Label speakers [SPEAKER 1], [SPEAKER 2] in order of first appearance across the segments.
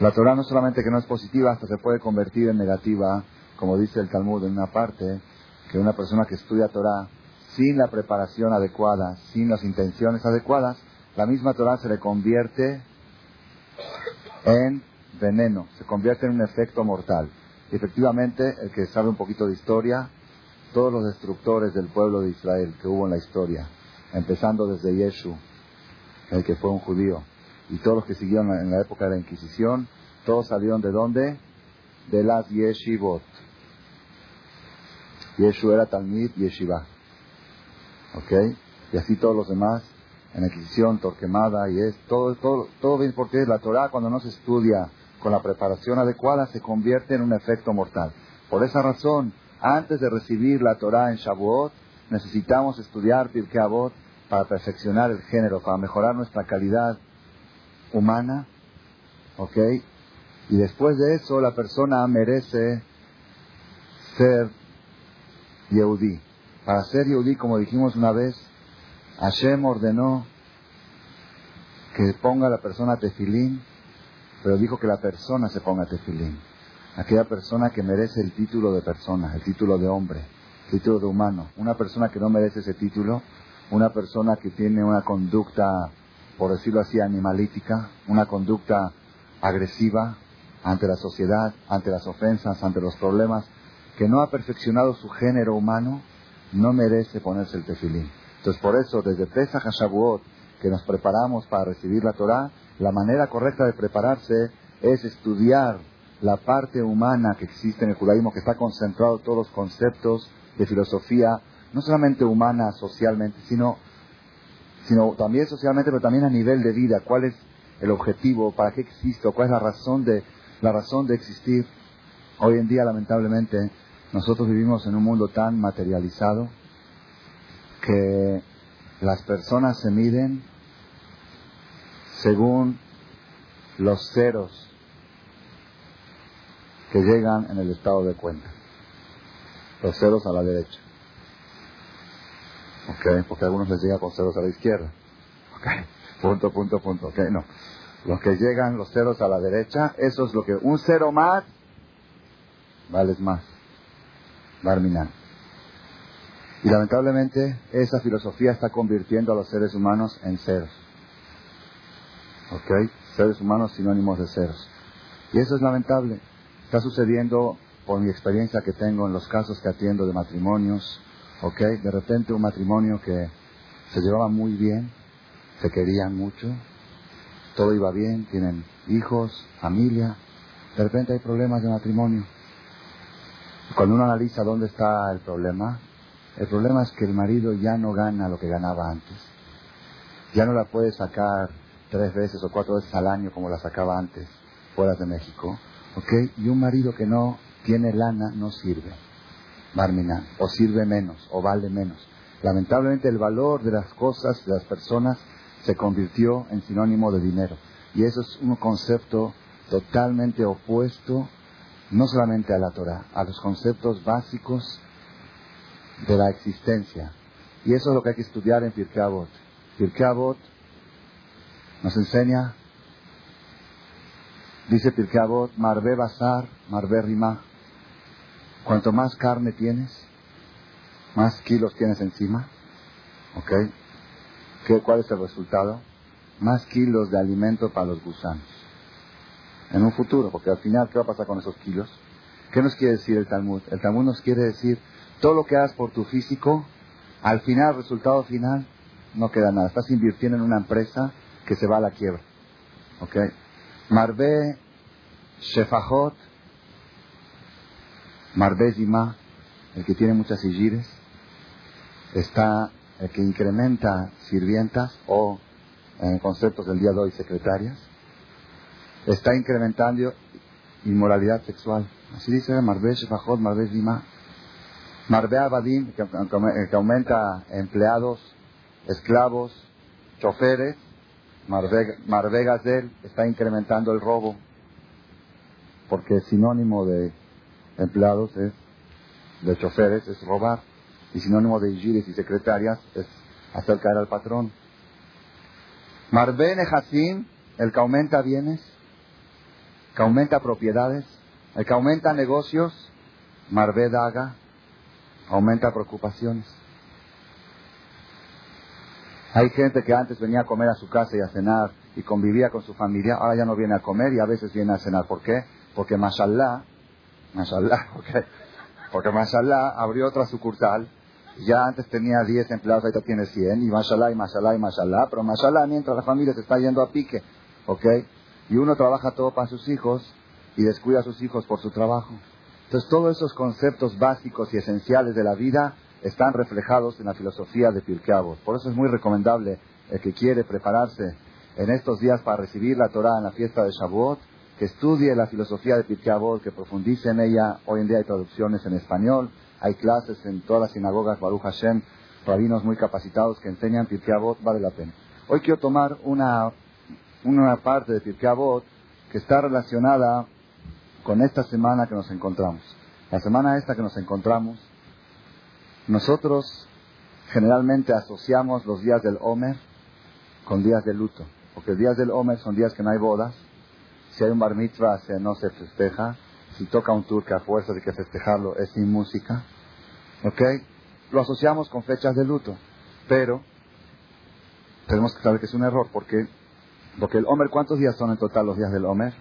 [SPEAKER 1] La Torah no solamente que no es positiva, hasta se puede convertir en negativa, como dice el Talmud en una parte, que una persona que estudia Torah sin la preparación adecuada, sin las intenciones adecuadas, la misma Torah se le convierte en veneno, se convierte en un efecto mortal. Y efectivamente, el que sabe un poquito de historia, todos los destructores del pueblo de Israel que hubo en la historia, empezando desde Yeshu, el que fue un judío, y todos los que siguieron en la época de la Inquisición, todos salieron de dónde? De las yeshivot. Yeshu era Talmid Yeshiva. ¿Ok? Y así todos los demás, en la Inquisición, Torquemada, y es todo, todo, todo bien, porque la Torah cuando no se estudia con la preparación adecuada se convierte en un efecto mortal. Por esa razón, antes de recibir la Torah en Shavuot, necesitamos estudiar Pirkei Avot para perfeccionar el género, para mejorar nuestra calidad humana, ¿ok? Y después de eso la persona merece ser Yehudi. Para ser Yehudi, como dijimos una vez, Hashem ordenó que ponga la persona tefilín, pero dijo que la persona se ponga tefilín. Aquella persona que merece el título de persona, el título de hombre, el título de humano. Una persona que no merece ese título, una persona que tiene una conducta por decirlo así, animalítica, una conducta agresiva ante la sociedad, ante las ofensas, ante los problemas, que no ha perfeccionado su género humano, no merece ponerse el tefilín. Entonces, por eso, desde Pesach a Shavuot, que nos preparamos para recibir la Torah, la manera correcta de prepararse es estudiar la parte humana que existe en el judaísmo, que está concentrado todos los conceptos de filosofía, no solamente humana socialmente, sino sino también socialmente, pero también a nivel de vida. ¿Cuál es el objetivo? ¿Para qué existo? ¿Cuál es la razón de, la razón de existir? Hoy en día, lamentablemente, nosotros vivimos en un mundo tan materializado que las personas se miden según los ceros que llegan en el estado de cuenta. Los ceros a la derecha. ¿Ok? Porque a algunos les llega con ceros a la izquierda, ¿ok? Punto, punto, punto, ¿ok? No. Los que llegan los ceros a la derecha, eso es lo que, un cero más, vales más. Barminan. Y lamentablemente esa filosofía está convirtiendo a los seres humanos en ceros. ¿Ok? Seres humanos sinónimos de ceros. Y eso es lamentable. Está sucediendo por mi experiencia que tengo en los casos que atiendo de matrimonios, ¿ok? De repente un matrimonio que se llevaba muy bien, se querían mucho, todo iba bien, tienen hijos, familia, de repente hay problemas de matrimonio. Cuando uno analiza dónde está el problema, el problema es que el marido ya no gana lo que ganaba antes. Ya no la puede sacar tres veces o cuatro veces al año como la sacaba antes, fuera de México. ¿Ok? Y un marido que no tiene lana no sirve. Barminan, o sirve menos, o vale menos. Lamentablemente el valor de las cosas, de las personas, se convirtió en sinónimo de dinero. Y eso es un concepto totalmente opuesto, no solamente a la Torah, a los conceptos básicos de la existencia. Y eso es lo que hay que estudiar en Pirkei Avot. Avot nos enseña, dice Pirkei Avot, Marbe Basar, Marbe Rimah. Cuanto más carne tienes, más kilos tienes encima, ¿ok? ¿Qué, ¿Cuál es el resultado? Más kilos de alimento para los gusanos. En un futuro, porque al final, ¿qué va a pasar con esos kilos? ¿Qué nos quiere decir el Talmud? El Talmud nos quiere decir, todo lo que hagas por tu físico, al final, resultado final, no queda nada. Estás invirtiendo en una empresa que se va a la quiebra. ¿Ok? Marbe Shefajot Marbezima, el que tiene muchas sigires, está el que incrementa sirvientas o, en conceptos del día de hoy, secretarias, está incrementando inmoralidad sexual. Así dice Marbe Shefajot, Marbe Zima. Marbe Abadim, que, aumenta empleados, esclavos, choferes. Marbe, Marbe Gazel está incrementando el robo, porque es sinónimo de empleados es de choferes es robar y sinónimo de hijires y secretarias es hacer caer al patrón. Marbene Hasim, el que aumenta bienes, que aumenta propiedades, el que aumenta negocios, Marvedaga, aumenta preocupaciones. Hay gente que antes venía a comer a su casa y a cenar y convivía con su familia, ahora ya no viene a comer y a veces viene a cenar. ¿Por qué? Porque mashallah, mashallah, porque, porque mashallah abrió otra sucursal, ya antes tenía 10 empleados, ahorita tiene 100, y mashallah, y mashallah, y mashallah, pero mashallah mientras la familia se está yendo a pique, ¿ok? Y uno trabaja todo para sus hijos y descuida a sus hijos por su trabajo. Entonces todos esos conceptos básicos y esenciales de la vida están reflejados en la filosofía de Pirkei Por eso es muy recomendable el que quiere prepararse en estos días para recibir la Torah en la fiesta de Shavuot, que estudie la filosofía de Pirkei que profundice en ella. Hoy en día hay traducciones en español, hay clases en todas las sinagogas Baruch Hashem, rabinos muy capacitados que enseñan Pirkei vale la pena. Hoy quiero tomar una, una parte de Pirkei que está relacionada con esta semana que nos encontramos. La semana esta que nos encontramos nosotros generalmente asociamos los días del Omer con días de luto, porque días del Omer son días que no hay bodas, si hay un bar mitzvah no se festeja, si toca un turca a fuerza de que festejarlo es sin música, ¿ok? Lo asociamos con fechas de luto, pero tenemos que saber que es un error, porque, porque el Omer, ¿cuántos días son en total los días del Omer?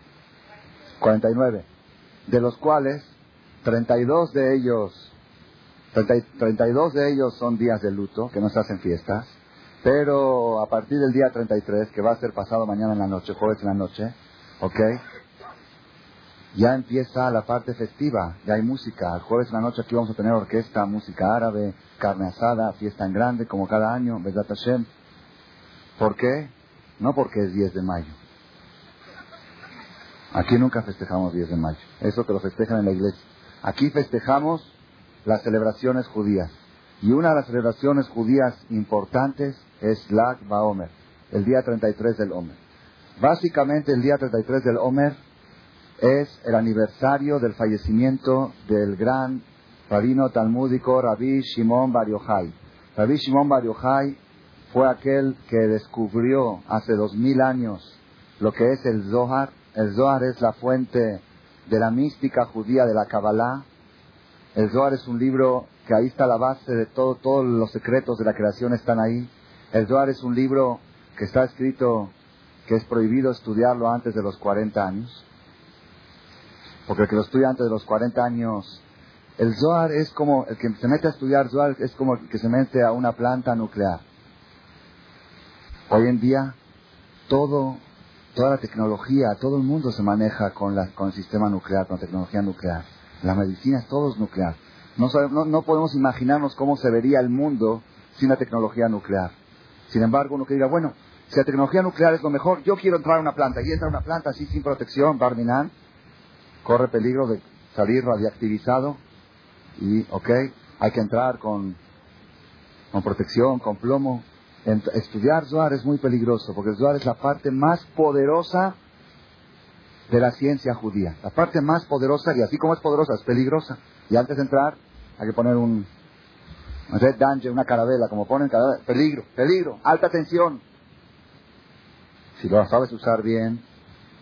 [SPEAKER 1] 49, de los cuales 32 de ellos 32 de ellos son días de luto, que no se hacen fiestas, pero a partir del día 33, que va a ser pasado mañana en la noche, jueves en la noche, ¿ok? Ya empieza la parte festiva, ya hay música. El jueves en la noche aquí vamos a tener orquesta, música árabe, carne asada, fiesta en grande, como cada año, ¿verdad Hashem? ¿Por qué? No porque es 10 de mayo. Aquí nunca festejamos 10 de mayo. Eso que lo festejan en la iglesia. Aquí festejamos las celebraciones judías. Y una de las celebraciones judías importantes es Lag Baomer, el día 33 del Omer. Básicamente el día 33 del Omer es el aniversario del fallecimiento del gran rabino talmúdico Rabbi Shimon Bar Yochai. Rabbi Shimon Bar Yochai fue aquel que descubrió hace dos mil años lo que es el Zohar. El Zohar es la fuente de la mística judía de la Kabbalah el Zohar es un libro que ahí está la base de todo, todos los secretos de la creación están ahí. El Zohar es un libro que está escrito que es prohibido estudiarlo antes de los 40 años. Porque el que lo estudia antes de los 40 años, el Zohar es como, el que se mete a estudiar Zohar es como el que se mete a una planta nuclear. Hoy en día, toda la tecnología, todo el mundo se maneja con, el sistema nuclear, con la tecnología nuclear. La medicina es todo nuclear. No, no, podemos imaginarnos cómo se vería el mundo sin la tecnología nuclear. Sin embargo, uno que diga, bueno, si la tecnología nuclear es lo mejor, yo quiero entrar a una planta. Y entra a una planta así sin protección, Barminan, corre peligro de salir radiactivizado. Y, ok, hay que entrar con, con protección, con plomo. estudiar Zohar es muy peligroso, porque Zohar es la parte más poderosa de la ciencia judía. La parte más poderosa, y así como es poderosa, es peligrosa. Y antes de entrar, hay que poner un red danger, una carabela, como ponen carabela. Peligro, peligro, alta tensión. Si lo sabes usar bien,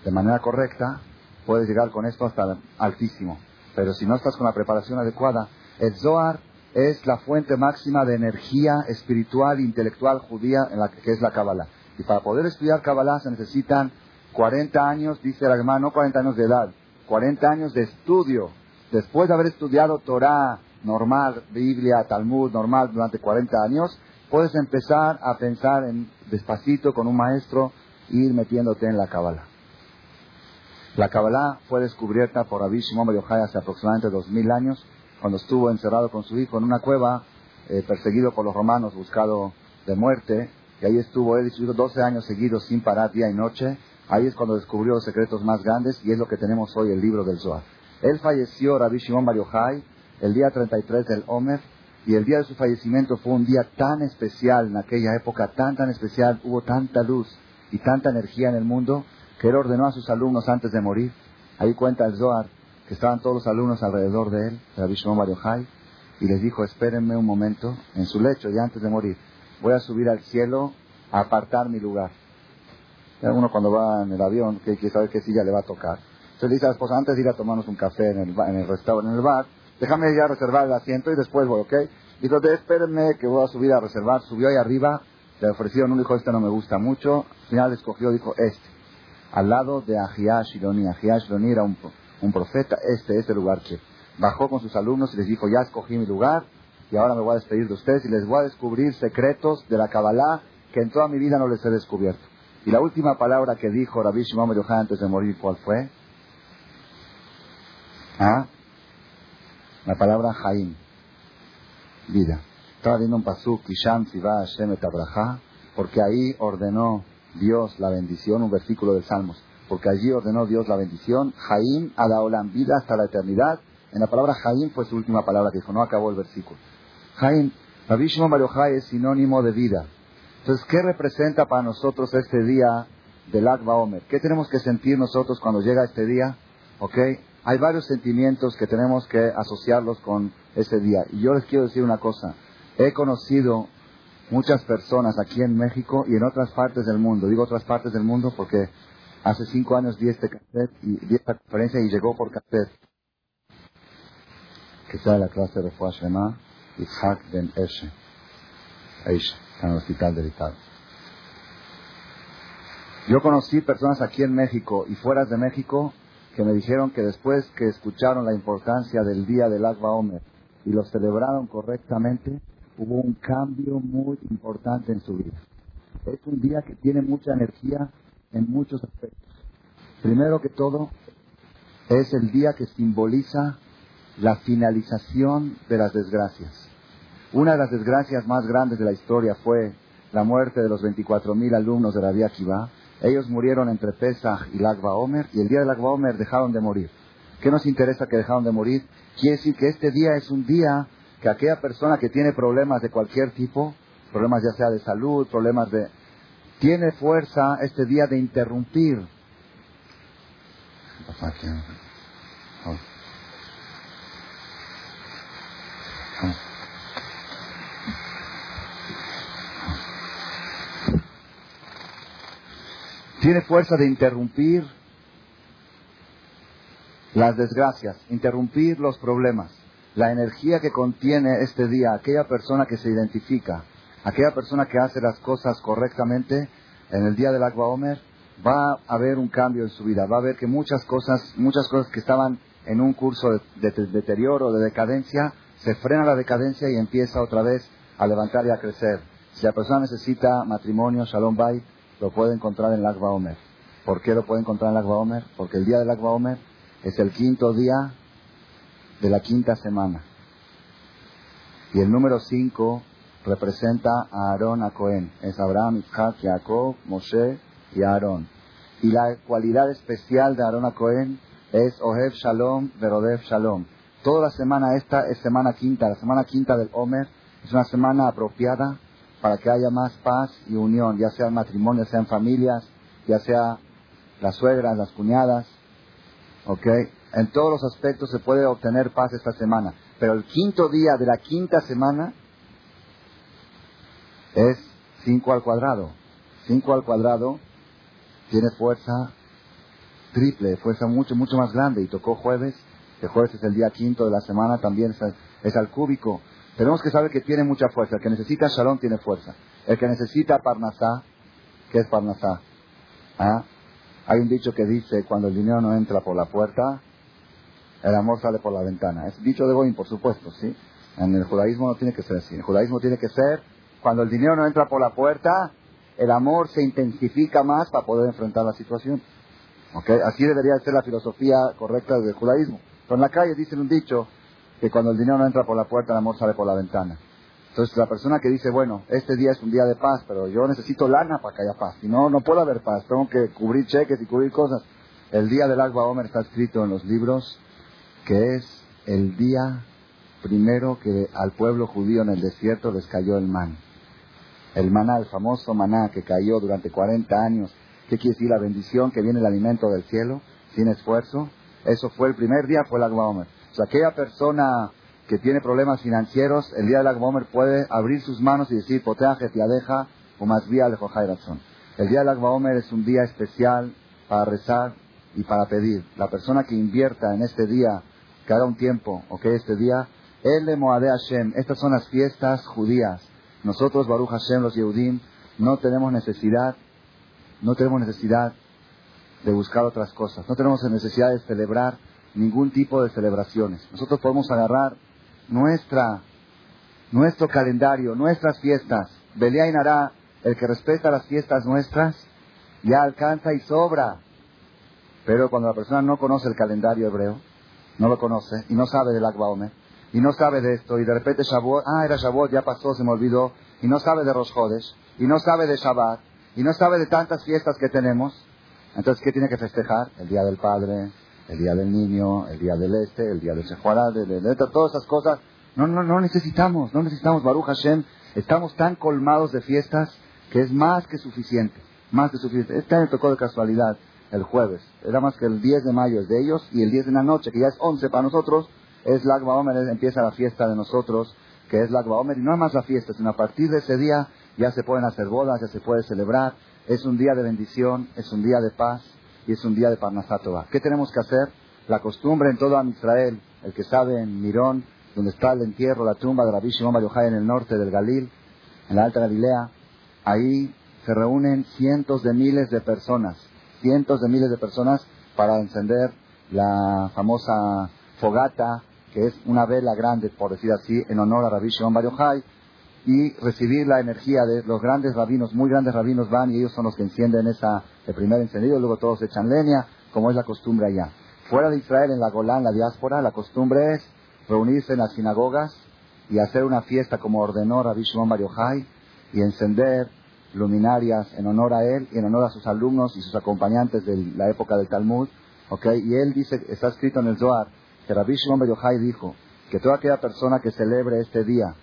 [SPEAKER 1] de manera correcta, puedes llegar con esto hasta altísimo. Pero si no estás con la preparación adecuada, el Zohar es la fuente máxima de energía espiritual intelectual judía en la que es la Kabbalah. Y para poder estudiar Kabbalah se necesitan 40 años, dice el hermano, no 40 años de edad, 40 años de estudio. Después de haber estudiado Torah normal, Biblia, Talmud normal durante 40 años, puedes empezar a pensar en despacito con un maestro ir metiéndote en la Kabbalah. La Kabbalah fue descubierta por Rabbi Shimon Bar hace aproximadamente 2000 años, cuando estuvo encerrado con su hijo en una cueva, eh, perseguido por los romanos, buscado de muerte, y ahí estuvo él y su hijo 12 años seguidos sin parar día y noche, Ahí es cuando descubrió los secretos más grandes y es lo que tenemos hoy, el libro del Zohar. Él falleció, Rabbi Shimon Bar Yochai, el día 33 del Omer, y el día de su fallecimiento fue un día tan especial en aquella época, tan, tan especial, hubo tanta luz y tanta energía en el mundo, que él ordenó a sus alumnos antes de morir. Ahí cuenta el Zohar, que estaban todos los alumnos alrededor de él, Rabbi Shimon Bar y les dijo, espérenme un momento, en su lecho, ya antes de morir, voy a subir al cielo a apartar mi lugar uno cuando va en el avión que quiere saber qué silla le va a tocar. Entonces le dice a la esposa, antes de ir a tomarnos un café en el, en el restaurante, en el bar, déjame ya reservar el asiento y después voy, ¿ok? Dijo, espérenme que voy a subir a reservar. Subió ahí arriba, le ofrecieron uno, dijo, este no me gusta mucho. Al final escogió, dijo, este. Al lado de Ironi. Ahiash Ironi era un, un profeta, este es el lugar que bajó con sus alumnos y les dijo, ya escogí mi lugar y ahora me voy a despedir de ustedes y les voy a descubrir secretos de la Kabbalah que en toda mi vida no les he descubierto. Y la última palabra que dijo Rabbi Shimon Yochai antes de morir, ¿cuál fue? ¿Ah? La palabra Jaim, vida. Estaba viendo un pasuk, Kisham Siva Hashem et porque ahí ordenó Dios la bendición, un versículo de Salmos, porque allí ordenó Dios la bendición, Jaim Adaolam, vida hasta la eternidad. En la palabra Jaim fue su última palabra que dijo, no acabó el versículo. Jaim, Rabbi Shimon es sinónimo de vida. Entonces, ¿qué representa para nosotros este día del Akba Omer? ¿Qué tenemos que sentir nosotros cuando llega este día? ¿Ok? Hay varios sentimientos que tenemos que asociarlos con ese día. Y yo les quiero decir una cosa. He conocido muchas personas aquí en México y en otras partes del mundo. Digo otras partes del mundo porque hace cinco años di este cassette y di esta conferencia y llegó por cassette. Que sea la clase de Fuah Shema Yitzhak Ben Eshe. Eshe, en el hospital de Vital. Yo conocí personas aquí en México y fuera de México que me dijeron que después que escucharon la importancia del día del Agua Omer y lo celebraron correctamente, hubo un cambio muy importante en su vida. Es un día que tiene mucha energía en muchos aspectos. Primero que todo, es el día que simboliza la finalización de las desgracias. Una de las desgracias más grandes de la historia fue la muerte de los 24.000 alumnos de Rabbi Akiva, ellos murieron entre Pesach y Lagba Omer y el día de Lagba Omer dejaron de morir. ¿Qué nos interesa que dejaron de morir? Quiere decir que este día es un día que aquella persona que tiene problemas de cualquier tipo, problemas ya sea de salud, problemas de... tiene fuerza este día de interrumpir. tiene fuerza de interrumpir las desgracias, interrumpir los problemas. La energía que contiene este día, aquella persona que se identifica, aquella persona que hace las cosas correctamente, en el día del Agua Omer, va a haber un cambio en su vida. Va a ver que muchas cosas, muchas cosas que estaban en un curso de, deterioro, de decadencia, se frena la decadencia y empieza otra vez a levantar y a crecer. Si la persona necesita matrimonio, Shalom Bay, lo puede encontrar en Lagba Omer. ¿Por qué lo puede encontrar en Lagba Omer? Porque el día del Lagba Omer es el quinto día de la quinta semana. Y el número cinco representa a Aarón a Cohen. Es Abraham, Isaac, Jacob, Moshe y Aarón. Y la cualidad especial de Aarón a Cohen es Ohev Shalom, Verodev Shalom. Toda la semana esta es semana quinta. La semana quinta del Omer es una semana apropiada para que haya más paz y unión, ya sea en matrimonio, ya sea en familias, ya sea las suegras, las cuñadas, ¿ok? En todos los aspectos se puede obtener paz esta semana. Pero el quinto día de la quinta semana es 5 al cuadrado. 5 al cuadrado tiene fuerza triple, fuerza mucho, mucho más grande. Y tocó jueves, que jueves es el día quinto de la semana, también es, es al cúbico. Tenemos que saber que tiene mucha fuerza. El que necesita Shalom tiene fuerza. El que necesita Parnasá, ¿qué es Parnasá? ¿Ah? Hay un dicho que dice, cuando el dinero no entra por la puerta, el amor sale por la ventana. Es dicho de Goin, por supuesto, ¿sí? En el judaísmo no tiene que ser así. En el judaísmo tiene que ser, cuando el dinero no entra por la puerta, el amor se intensifica más para poder enfrentar la situación. ¿Okay? Así debería ser la filosofía correcta del judaísmo. Pero en la calle dicen un dicho, que cuando el dinero no entra por la puerta, el amor sale por la ventana. Entonces la persona que dice, bueno, este día es un día de paz, pero yo necesito lana para que haya paz. Si no, no puede haber paz. Tengo que cubrir cheques y cubrir cosas. El día del Agua Omer está escrito en los libros que es el día primero que al pueblo judío en el desierto les cayó el man. El maná, el famoso maná que cayó durante 40 años. ¿Qué quiere decir? La bendición que viene el alimento del cielo, sin esfuerzo. Eso fue el primer día, fue el Agua Omer aquella persona que tiene problemas financieros, el día de la Gomer puede abrir sus manos y decir, poteaje, deja o más vía de razón. El día de la Gomer es un día especial para rezar y para pedir. La persona que invierta en este día, haga un tiempo, ok, este día, el de Moade Hashem, estas son las fiestas judías. Nosotros, Baruch Hashem, los Yehudim, no tenemos necesidad, no tenemos necesidad de buscar otras cosas. No tenemos necesidad de celebrar ningún tipo de celebraciones. Nosotros podemos agarrar nuestra, nuestro calendario, nuestras fiestas. Belia Inara, el que respeta las fiestas nuestras, ya alcanza y sobra. Pero cuando la persona no conoce el calendario hebreo, no lo conoce y no sabe del Akba y no sabe de esto, y de repente Shavuot, ah, era Shavuot, ya pasó, se me olvidó, y no sabe de Rosh y no sabe de Shabbat, y no sabe de tantas fiestas que tenemos, entonces, ¿qué tiene que festejar? El Día del Padre, el Día del Niño, el Día del Este, el Día del Shehuará, de, todas esas cosas. No, no, no necesitamos, no necesitamos Baruch Hashem. Estamos tan colmados de fiestas que es más que suficiente, más que suficiente. Este año tocó de casualidad el jueves. Era más que el 10 de mayo es de ellos y el 10 de la noche, que ya es 11 para nosotros, es Lagba Omer, empieza la fiesta de nosotros, que es Lagba Omer. Y no es más la fiesta, sino a partir de ese día ya se pueden hacer bodas, ya se puede celebrar. Es un día de bendición, es un día de paz y es un día de Parnasatova. ¿Qué tenemos que hacer? La costumbre en todo Israel, el que sabe en Mirón, donde está el entierro, la tumba de Rabbi Shimon Bar en el norte del Galil, en la Alta Galilea, ahí se reúnen cientos de miles de personas, cientos de miles de personas para encender la famosa fogata, que es una vela grande, por decir así, en honor a Rabbi Shimon Bar y recibir la energía de los grandes rabinos, muy grandes rabinos van y ellos son los que encienden esa, el primer encendido, luego todos echan leña, como es la costumbre allá. Fuera de Israel, en la Golán, la diáspora, la costumbre es reunirse en las sinagogas y hacer una fiesta como ordenó Rabbi Shimon Bar y encender luminarias en honor a él y en honor a sus alumnos y sus acompañantes de la época del Talmud. ¿okay? Y él dice, está escrito en el Zohar, que Rabbi Shimon Bar dijo que toda aquella persona que celebre este día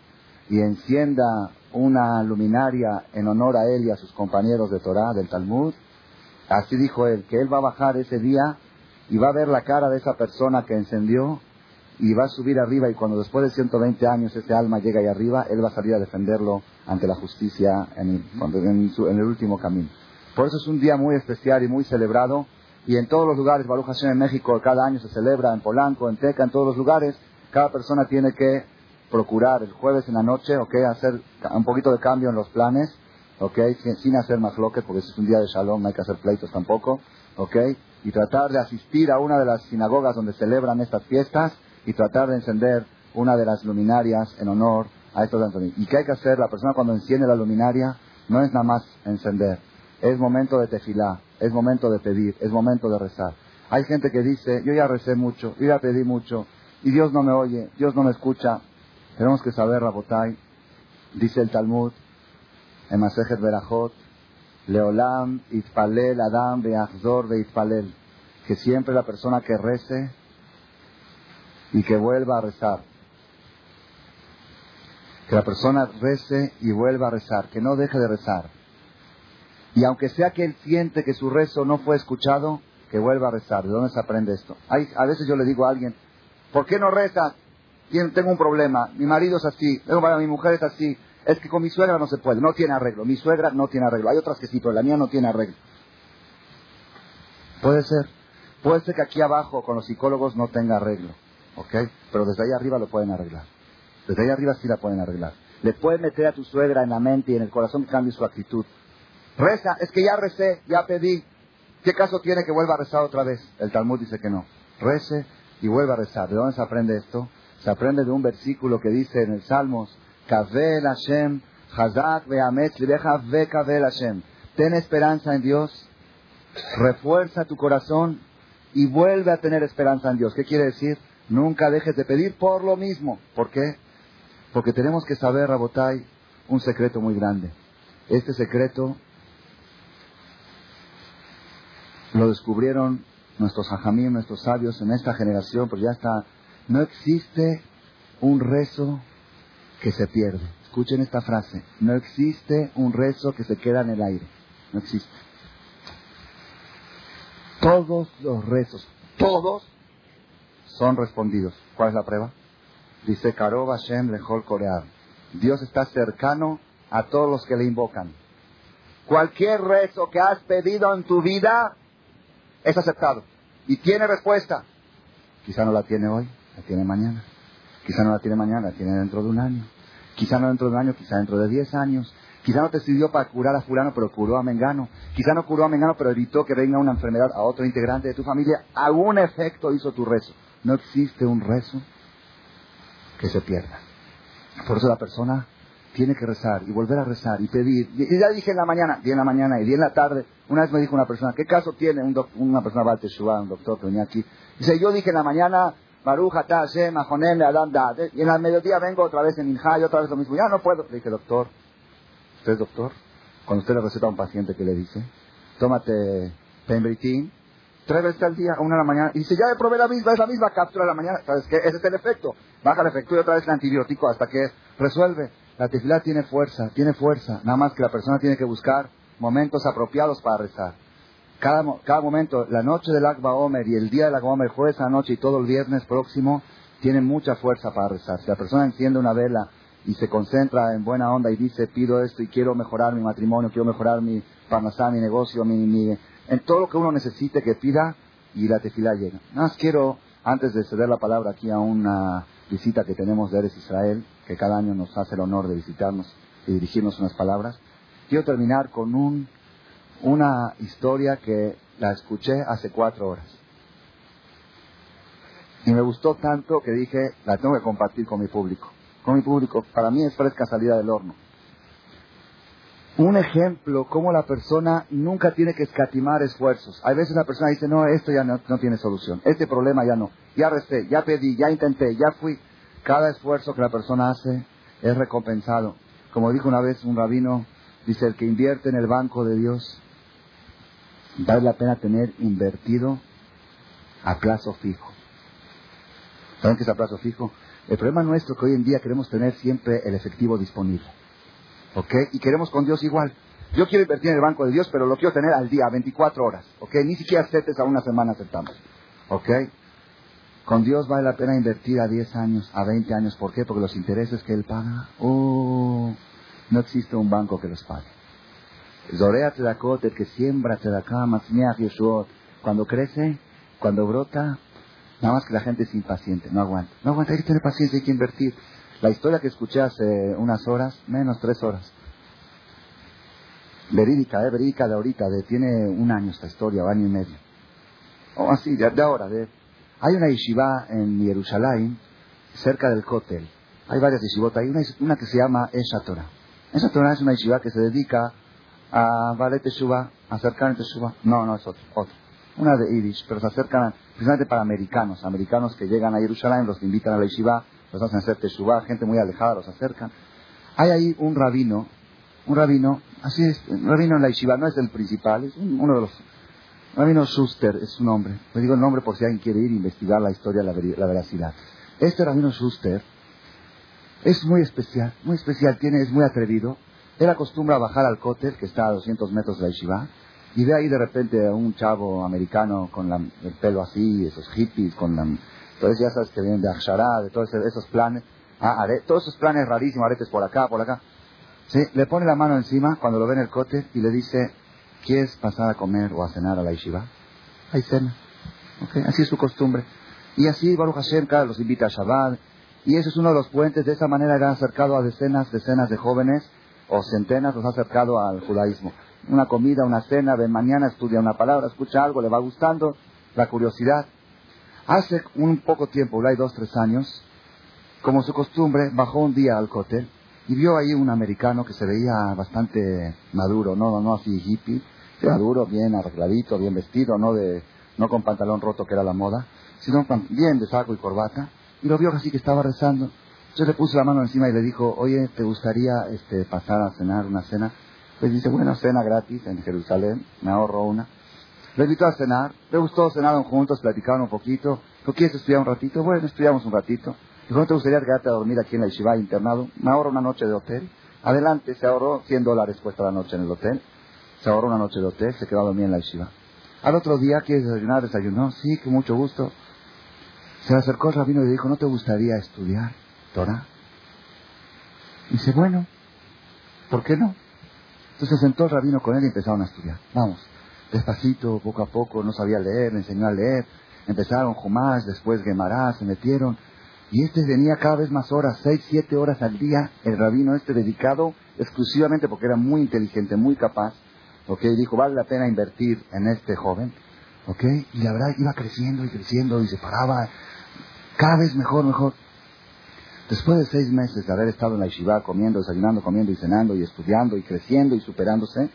[SPEAKER 1] y encienda una luminaria en honor a él y a sus compañeros de Torah, del Talmud, así dijo él, que él va a bajar ese día y va a ver la cara de esa persona que encendió y va a subir arriba y cuando después de 120 años ese alma llega ahí arriba, él va a salir a defenderlo ante la justicia en el, último camino. Por eso es un día muy especial y muy celebrado y en todos los lugares, Baruch Hashem en México cada año se celebra, en Polanco, en Teca, en todos los lugares, cada persona tiene que procurar el jueves en la noche, ok, hacer un poquito de cambio en los planes, ok, sin, hacer más loque, porque es un día de shalom, no hay que hacer pleitos tampoco, ok, y tratar de asistir a una de las sinagogas donde celebran estas fiestas y tratar de encender una de las luminarias en honor a estos Antonio. ¿Y qué hay que hacer? La persona cuando enciende la luminaria no es nada más encender, es momento de tefilá, es momento de pedir, es momento de rezar. Hay gente que dice, yo ya recé mucho, yo ya pedí mucho, y Dios no me oye, Dios no me escucha. Tenemos que saber, Rabotai, dice el Talmud, en Masejet Berajot, Leolam, Itpalel, Adam, Beachzor, Itpalel, que siempre la persona que rece y que vuelva a rezar, que la persona rece y vuelva a rezar, que no deje de rezar. Y aunque sea que él siente que su rezo no fue escuchado, que vuelva a rezar. ¿De dónde se aprende esto? Hay, a veces yo le digo a alguien, ¿por qué no rezas? tengo un problema, mi marido es así, mi mujer es así, es que con mi suegra no se puede, no tiene arreglo, mi suegra no tiene arreglo, hay otras que sí, pero la mía no tiene arreglo. Puede ser, puede ser que aquí abajo con los psicólogos no tenga arreglo, ¿ok? Pero desde ahí arriba lo pueden arreglar, desde ahí arriba sí la pueden arreglar. Le puedes meter a tu suegra en la mente y en el corazón que cambie su actitud. Reza, es que ya recé, ya pedí. ¿Qué caso tiene que vuelva a rezar otra vez? El Talmud dice que no. Rece y vuelva a rezar. ¿De dónde se aprende esto? Se aprende de un versículo que dice en el Salmos, Kavel Hashem, Hazak ve Kavel Hashem. Ten esperanza en Dios, refuerza tu corazón y vuelve a tener esperanza en Dios. ¿Qué quiere decir? Nunca dejes de pedir por lo mismo. ¿Por qué? Porque tenemos que saber, Rabotai, un secreto muy grande. Este secreto lo descubrieron nuestros hajamim, nuestros sabios en esta generación, pero ya está no existe un rezo que se pierde. Escuchen esta frase. No existe un rezo que se queda en el aire. No existe. Todos los rezos, todos son respondidos. ¿Cuál es la prueba? Dice Karob Hashem Lejol. Dios está cercano a todos los que le invocan. Cualquier rezo que has pedido en tu vida es aceptado. y tiene respuesta. Quizá no la tiene hoy, la tiene mañana. Quizá no la tiene mañana, la tiene dentro de un año. Quizá no dentro de un año, quizá dentro de diez años. Quizá no te sirvió para curar a fulano, pero curó a Mengano. Quizá no curó a Mengano, pero evitó que venga una enfermedad a otro integrante de tu familia. Algún efecto hizo tu rezo. No existe un rezo que se pierda. Por eso la persona tiene que rezar y volver a rezar y pedir. Y ya dije en la mañana, di en la mañana y di en la tarde. Una vez me dijo una persona, ¿qué caso tiene un una persona un doctor que venía aquí? Dice, yo dije en la mañana, Baruch, Hashem, Mahonem, Adam, Y en el mediodía vengo otra vez en Inja y otra vez lo mismo. Ya no puedo. Le dije, doctor, ¿usted es doctor? Cuando usted le receta a un paciente, ¿qué le dice? Tómate Pembritin, tres veces al día, una a la mañana. Y dice, ya probé la misma, es la misma cápsula a la mañana. ¿Sabes qué? Ese es el efecto. Baja el efecto y otra vez el antibiótico hasta que resuelve. La tefilá tiene fuerza, tiene fuerza. Nada más que la persona tiene que buscar momentos apropiados para rezar. Cada, cada momento, la noche del Akba Omer y el día del Akba Omer, jueves a noche y todo el viernes próximo, tienen mucha fuerza para rezar. Si la persona enciende una vela y se concentra en buena onda y dice, pido esto y quiero mejorar mi matrimonio, quiero mejorar mi parnasá, mi negocio, mi, mi, en todo lo que uno necesite que pida y la tefilá llega. Nada más quiero, antes de ceder la palabra aquí a una visita que tenemos de Eres Israel, que cada año nos hace el honor de visitarnos y dirigirnos unas palabras. Quiero terminar con un, una historia que la escuché hace cuatro horas. Y me gustó tanto que dije, la tengo que compartir con mi público. Con mi público, para mí es fresca salida del horno. Un ejemplo, cómo la persona nunca tiene que escatimar esfuerzos. Hay veces la persona dice, no, esto ya no, no tiene solución, este problema ya no. Ya resté, ya pedí, ya intenté, ya fui. Cada esfuerzo que la persona hace es recompensado. Como dijo una vez un rabino, dice, el que invierte en el banco de Dios, vale la pena tener invertido a plazo fijo. ¿Saben qué es a plazo fijo? El problema nuestro es que hoy en día queremos tener siempre el efectivo disponible. ¿Ok? Y queremos con Dios igual. Yo quiero invertir en el banco de Dios, pero lo quiero tener al día, 24 horas. ¿Ok? Ni siquiera aceptes a una semana aceptamos. ¿Ok? Con Dios vale la pena invertir a 10 años, a 20 años. ¿Por qué? Porque los intereses que Él paga, oh, no existe un banco que los pague. Zorea Tzedakot, el que siembra Tzedakah, Masmiach Yeshuot, cuando crece, cuando brota, nada más que la gente es impaciente, no aguanta. No aguanta, hay que tener paciencia, hay que invertir. La historia que escuché hace unas horas, menos tres horas, verídica, eh, verídica de ahorita, de, tiene un año esta historia, año y medio. O así, de, ahora, de hay una yeshiva en Jerusalén, cerca del Kotel. Hay varias yeshivot. Hay una, que se llama Esha Torah. Esa Torah es una yeshiva que se dedica a Valet Teshuvah, acercar en Teshuvah. No, no es otro, otro. Una de Irish, pero se acercan precisamente para americanos. Americanos que llegan a Jerusalén, los invitan a la yeshiva, los hacen hacer Teshuvah, gente muy alejada los acercan. Hay ahí un rabino, un rabino, así es, un rabino en la yeshiva, no es el principal, es uno de los Rabino Schuster es su nombre. Le digo el nombre por si alguien quiere ir a investigar la historia, la, la veracidad. Este Rabino Schuster es muy especial, muy especial, tiene, es muy atrevido. Él acostumbra a bajar al cótel, que está a 200 metros de la yeshiva, y ve ahí de repente a un chavo americano con el pelo así, esos hippies, con la... Entonces ya sabes que vienen de Akshara, de todos esos planes, ah, todos esos planes rarísimos, aretes por acá, por acá. ¿Sí? Le pone la mano encima cuando lo ve en el cótel y le dice, ¿Quieres pasar a comer o a cenar a la yeshiva? Hay cena. Así es su costumbre. Y así Baruch Hashem cada los invita a Shabbat. Y ese es uno de los puentes. De esa manera ha acercado a decenas, decenas de jóvenes o centenas, los ha acercado al judaísmo. Una comida, una cena, de mañana estudia una palabra, escucha algo, le va gustando, la curiosidad. Hace un poco tiempo, hay dos, tres años, como su costumbre, bajó un día al cóctel y vio ahí un americano que se veía bastante maduro, no, no así hippie, maduro, bien arregladito, bien vestido, no de no con pantalón roto que era la moda, sino bien de saco y corbata, y lo vio así que estaba rezando. Entonces le puso la mano encima y le dijo, oye, ¿te gustaría este, pasar a cenar una cena? Pues dice, bueno, cena gratis en Jerusalén, me ahorro una. Le invitó a cenar, le gustó, cenaron juntos, platicaron un poquito. ¿Tú quieres estudiar un ratito? Bueno, estudiamos un ratito. Dijo, ¿no te gustaría quedarte a dormir aquí en la Yeshiva internado? Me ahorro una noche de hotel. Adelante, se ahorró 100 dólares cuesta la noche en el hotel. Se ahorró una noche de hotel, se quedó a dormir en la yeshiva. Al otro día, ¿quieres desayunar? Desayunó. Sí, con mucho gusto. Se le acercó el rabino y le dijo, ¿no te gustaría estudiar Torah? Dice, bueno, ¿por qué no? Entonces se sentó el rabino con él y empezaron a estudiar. Vamos. Despacito, poco a poco, no sabía leer, enseñó a leer. Empezaron Jumás, después Gemará, se metieron. Y este venía cada vez más horas, seis, siete horas al día, el rabino este dedicado exclusivamente porque era muy inteligente, muy capaz. ¿Ok? Dijo, vale la pena invertir en este joven. ¿Ok? Y la verdad iba creciendo y creciendo y se paraba cada vez mejor, mejor. Después de seis meses de haber estado en la yeshiva comiendo, desayunando, comiendo y cenando y estudiando y creciendo y superándose,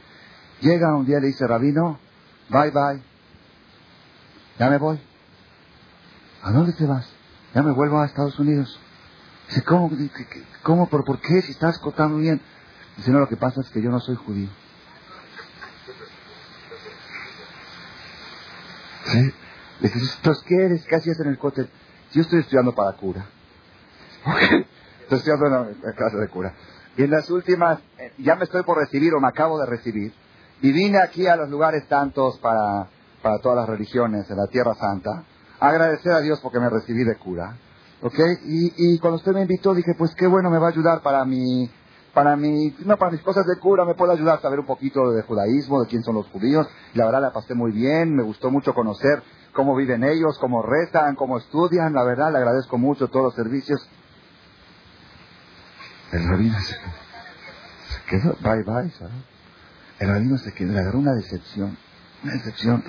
[SPEAKER 1] llega un día y le dice, Rabino, bye bye, ya me voy. ¿A dónde te vas? Ya me vuelvo a Estados Unidos. Dice, ¿cómo? ¿Cómo? ¿Por, por qué? Si estás contando bien. Dice, no, lo que pasa es que yo no soy judío. ¿Sí? Dice, entonces, ¿qué eres? ¿Qué hacías en el cóctel? Yo estoy estudiando para cura. Estoy estudiando en la clase de cura. Y en las últimas, eh, ya me estoy por recibir o me acabo de recibir. Y vine aquí a los lugares tantos para, para todas las religiones, en la Tierra Santa, agradecer a Dios porque me recibí de cura. ¿Ok? Y, y cuando usted me invitó dije, pues qué bueno, me va a ayudar para mi, para mi, no, para mis cosas de cura, me puede ayudar a saber un poquito de judaísmo, de quién son los judíos. La verdad la pasé muy bien, me gustó mucho conocer cómo viven ellos, cómo rezan, cómo estudian. La verdad, le agradezco mucho todos los servicios. El rabino se, quedó, bye bye, ¿sabes? El rabino se quedó, le agarró una decepción, una decepción.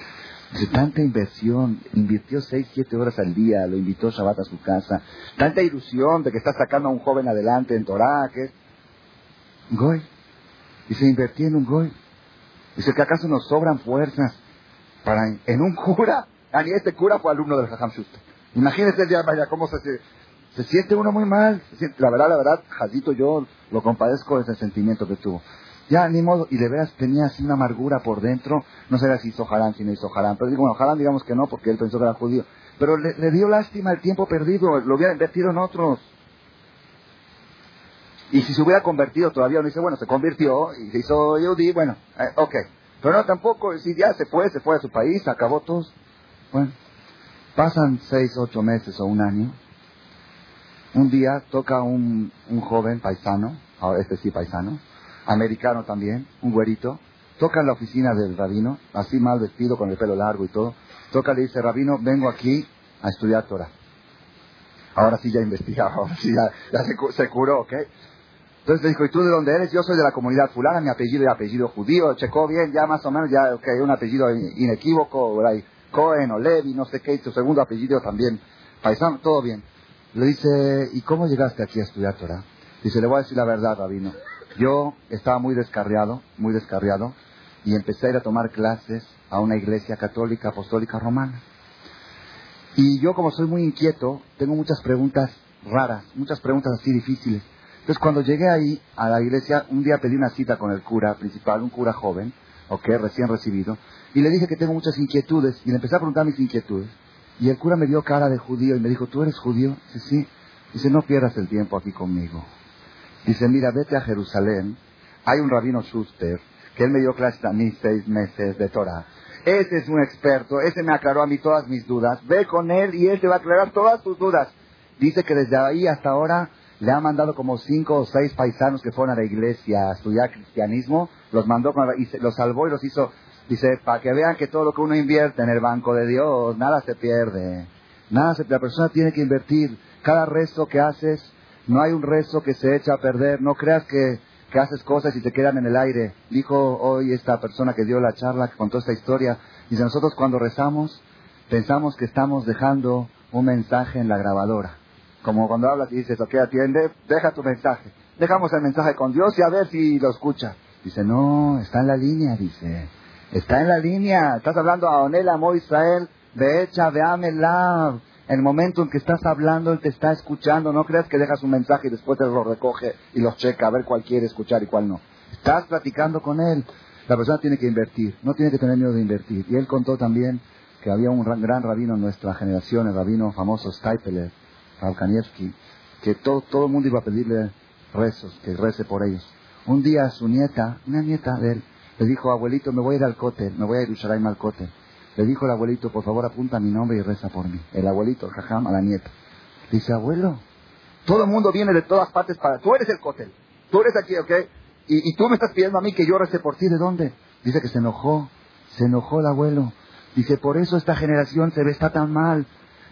[SPEAKER 1] De tanta inversión, invirtió seis, siete horas al día, lo invitó Shabbat a su casa. Tanta ilusión de que está sacando a un joven adelante en Torah, que es Goy. Y se invertía en un Goy. Dice que acaso nos sobran fuerzas para en un cura Ah, ni este cura fue alumno del Jajam Schuster. Imagínese ya, vaya, cómo se, se, siente uno muy mal. la verdad, la verdad, Jadito, yo lo compadezco de ese sentimiento que tuvo. Ya, ni modo, y de veras tenía así una amargura por dentro. No sé si hizo Harán, si no hizo Harán. Pero digo, bueno, Harán digamos que no, porque él pensó que era judío. Pero le, dio lástima el tiempo perdido, lo hubiera invertido en otros. Y si se hubiera convertido todavía, uno dice, bueno, se convirtió y se hizo Yehudi, bueno, eh, ok. Pero no, tampoco, si ya se fue, se fue a su país, acabó todo. Bueno, pasan seis, ocho meses o un año. Un día toca un, un joven paisano, este sí paisano, americano también, un güerito, toca en la oficina del rabino, así mal vestido, con el pelo largo y todo. Toca, le dice, rabino, vengo aquí a estudiar Torah. Ahora sí ya investigaba, sí ya, se, curó, ¿ok? Entonces le dijo, ¿y tú de dónde eres? Yo soy de la comunidad fulana, mi apellido es apellido judío, checó bien, ya más o menos, ya, ok, un apellido inequívoco, ¿verdad? Cohen o Levi, no sé qué, y tu segundo apellido también, paisano, todo bien. Le dice, ¿y cómo llegaste aquí a estudiar Torah? Dice, le voy a decir la verdad, Rabino. Yo estaba muy descarriado, muy descarriado, y empecé a ir a tomar clases a una iglesia católica apostólica romana. Y yo, como soy muy inquieto, tengo muchas preguntas raras, muchas preguntas así difíciles. Entonces, cuando llegué ahí a la iglesia, un día pedí una cita con el cura principal, un cura joven, ok, recién recibido, y le dije que tengo muchas inquietudes, y le empecé a preguntar mis inquietudes. Y el cura me dio cara de judío y me dijo, ¿tú eres judío? Dice, sí. Dice, no pierdas el tiempo aquí conmigo. Dice, mira, vete a Jerusalén. Hay un rabino Schuster, que él me dio clases a mí seis meses de Torah. Ese es un experto, ese me aclaró a mí todas mis dudas. Ve con él y él te va a aclarar todas tus dudas. Dice que desde ahí hasta ahora le ha mandado como cinco o seis paisanos que fueron a la iglesia a estudiar cristianismo, los mandó y los salvó y los hizo, dice, para que vean que todo lo que uno invierte en el banco de Dios, nada se pierde. Nada se, la persona tiene que invertir. Cada rezo que haces, no hay un rezo que se echa a perder. No creas que, que haces cosas y te quedan en el aire. Dijo hoy esta persona que dio la charla, que contó esta historia. Dice, nosotros cuando rezamos, pensamos que estamos dejando un mensaje en la grabadora. Como cuando hablas y dices, ok, atiende, deja tu mensaje. Dejamos el mensaje con Dios y a ver si lo escucha. Dice, no, está en la línea, dice. Está en la línea. Estás hablando a Onel, Amor Israel, de hecha, de Amelav. En el momento en que estás hablando, Él te está escuchando. No creas que dejas un mensaje y después te lo recoge y los checa a ver cuál quiere escuchar y cuál no. Estás platicando con Él. La persona tiene que invertir. No tiene que tener miedo de invertir. Y Él contó también que había un gran rabino en nuestra generación, el rabino famoso Steipeler Kanievski, que todo, todo el mundo iba a pedirle rezos, que rece por ellos. Un día su nieta, una nieta de él, le dijo, abuelito, me voy a ir al cote, me voy a Yerushalayim al cote. Le dijo el abuelito, por favor apunta mi nombre y reza por mí. El abuelito, el jajam, a la nieta. Dice, abuelo, todo el mundo viene de todas partes para... Tú eres el cote, tú eres aquí, ¿ok? Y, y, tú me estás pidiendo a mí que yo rece por ti, ¿de dónde? Dice que se enojó, Se enojó el abuelo. Dice, por eso esta generación se ve está tan mal.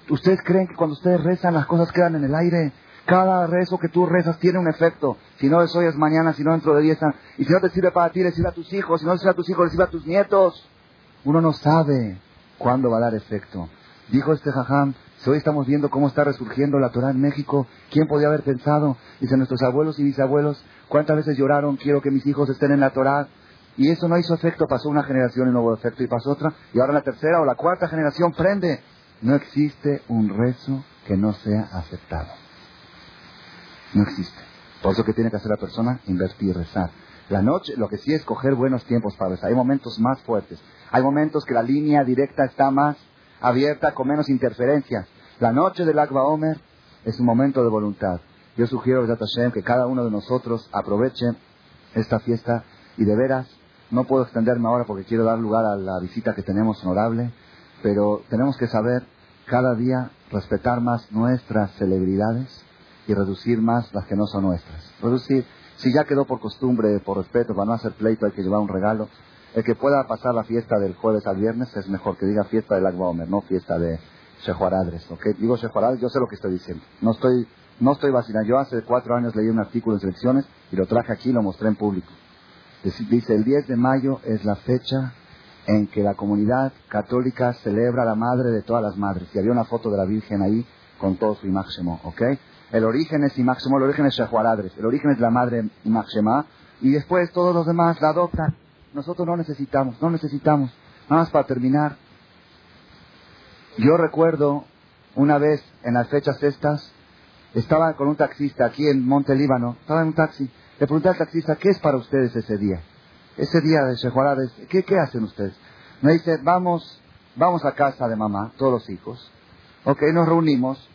[SPEAKER 1] ¿Ustedes creen que cuando ustedes rezan las cosas quedan en el aire? Cada rezo que tú rezas tiene un efecto. Si no es hoy es mañana, si no dentro de diez años. Y si no te sirve para ti, le sirve a tus hijos. Si no le sirve a tus hijos, le sirve a tus nietos. Uno no sabe cuándo va a dar efecto. Dijo este jajam, si hoy estamos viendo cómo está resurgiendo la Torah en México, ¿quién podía haber pensado? Dice nuestros abuelos y bisabuelos, ¿cuántas veces lloraron? Quiero que mis hijos estén en la Torah. Y eso no hizo efecto, pasó una generación y no hubo efecto, y pasó otra, y ahora la tercera o la cuarta generación prende. No existe un rezo que no sea aceptado. No existe. Por eso que tiene que hacer la persona, invertir, rezar. La noche, lo que sí es coger buenos tiempos para rezar. Hay momentos más fuertes. Hay momentos que la línea directa está más abierta con menos interferencias. La noche del Akba Omer es un momento de voluntad. Yo sugiero, Hashem, que cada uno de nosotros aproveche esta fiesta y de veras, no puedo extenderme ahora porque quiero dar lugar a la visita que tenemos honorable, pero tenemos que saber cada día respetar más nuestras celebridades y reducir más las que no son nuestras. Reducir, si ya quedó por costumbre, por respeto, para no hacer pleito hay que llevar un regalo, el que pueda pasar la fiesta del jueves al viernes es mejor que diga fiesta del Agua Omer, no fiesta de Shehuaradres. ¿okay? Digo Shehuaradres, yo sé lo que estoy diciendo. No estoy, no estoy vacilando. Yo hace cuatro años leí un artículo en selecciones y lo traje aquí y lo mostré en público. Dice, el 10 de mayo es la fecha en que la comunidad católica celebra a la madre de todas las madres. Y había una foto de la Virgen ahí con todo su máximo, ¿ok? El origen es máximo, el origen es Shehuaradres, el origen es la madre máxima y después todos los demás la adoptan. Nosotros no necesitamos, no necesitamos. Nada más para terminar. Yo recuerdo una vez en las fechas estas, estaba con un taxista aquí en Monte Líbano, estaba en un taxi. Le pregunté al taxista, ¿qué es para ustedes ese día? Ese día de Shehuarades, ¿qué, ¿qué hacen ustedes? Me dice, vamos, vamos a casa de mamá, todos los hijos. Ok, nos reunimos,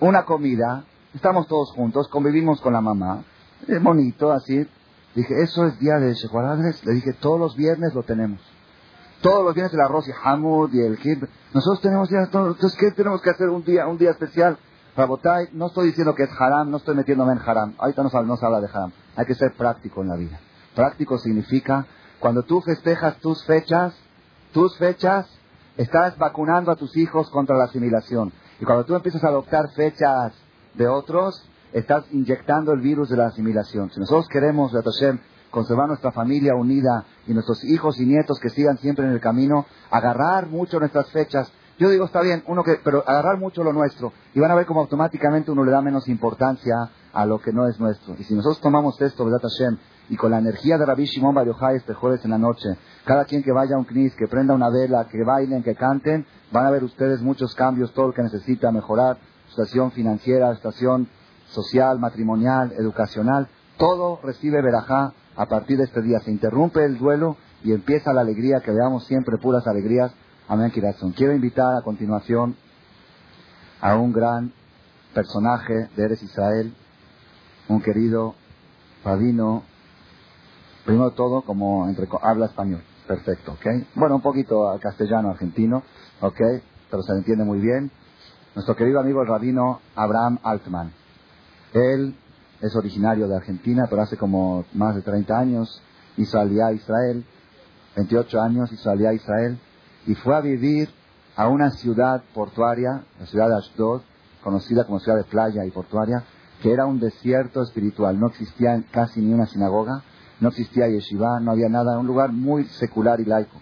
[SPEAKER 1] una comida, estamos todos juntos, convivimos con la mamá, es bonito, así, Dije, eso es día de Shehuaradres. Le dije, todos los viernes lo tenemos. Todos los viernes el arroz y hamud y el kib. Nosotros tenemos días, entonces, ¿qué tenemos que hacer un día, un día especial? Rabotai, no estoy diciendo que es haram, no estoy metiéndome en haram. Ahorita no, no se habla de haram. Hay que ser práctico en la vida. Práctico significa, cuando tú festejas tus fechas, tus fechas, estás vacunando a tus hijos contra la asimilación. Y cuando tú empiezas a adoptar fechas de otros, estás inyectando el virus de la asimilación. Si nosotros queremos, Hashem, conservar nuestra familia unida y nuestros hijos y nietos que sigan siempre en el camino, agarrar mucho nuestras fechas. Yo digo, está bien, uno que, pero agarrar mucho lo nuestro. Y van a ver cómo automáticamente uno le da menos importancia a lo que no es nuestro. Y si nosotros tomamos esto, ¿verdad, Hashem? Y con la energía de Rabbi Shimon Bar Yochai este jueves en la noche, cada quien que vaya a un knis, que prenda una vela, que bailen, que canten, van a ver ustedes muchos cambios, todo lo que necesita mejorar, situación financiera, situación social, matrimonial, educacional, todo recibe verajá a partir de este día. Se interrumpe el duelo y empieza la alegría, que veamos siempre puras alegrías. Amén, Kirazón. Quiero invitar a continuación a un gran personaje de Eres Israel, un querido rabino, primero todo como entre, habla español, perfecto, ¿ok? Bueno, un poquito castellano, argentino, ¿ok? Pero se entiende muy bien. Nuestro querido amigo el rabino Abraham Altman. Él es originario de Argentina, pero hace como más de 30 años hizo alía a Israel, 28 años hizo alía a Israel, y fue a vivir a una ciudad portuaria, la ciudad de Ashdod, conocida como ciudad de playa y portuaria, que era un desierto espiritual. No existía casi ni una sinagoga, no existía yeshiva, no había nada, un lugar muy secular y laico.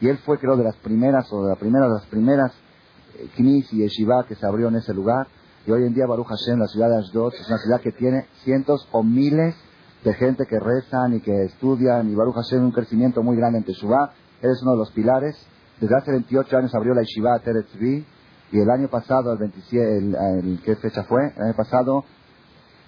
[SPEAKER 1] Y él fue, creo, de las primeras, o de las primeras, de las primeras eh, knis y yeshiva que se abrió en ese lugar. Y hoy en día Baruch Hashem, la ciudad de Ashdod, es una ciudad que tiene cientos o miles de gente que rezan y que estudian. Y Baruch Hashem, un crecimiento muy grande en Teshuvah. Es uno de los pilares. Desde hace 28 años abrió la Yeshiva Teretzvi. Y el año pasado, el 27, el, ¿qué fecha fue? El año pasado,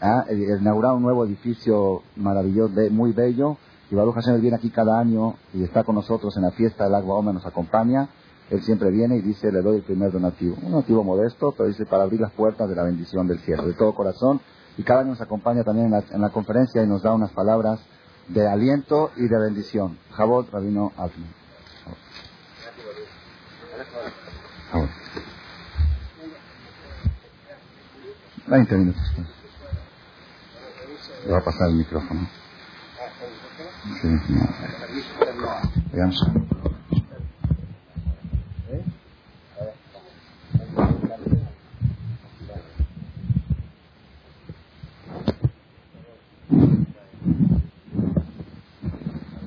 [SPEAKER 1] ah, inauguraron un nuevo edificio maravilloso, muy bello. Y Baruch Hashem viene aquí cada año y está con nosotros en la fiesta del Agua Oma, nos acompaña. Él siempre viene y dice, le doy el primer donativo. Un donativo modesto, pero dice, para abrir las puertas de la bendición del cielo, de todo corazón. Y cada año nos acompaña también en la, conferencia y nos da unas palabras de aliento y de bendición. Jabot Rabino Altman. Veinte minutos. Va a pasar el micrófono. Sí, no.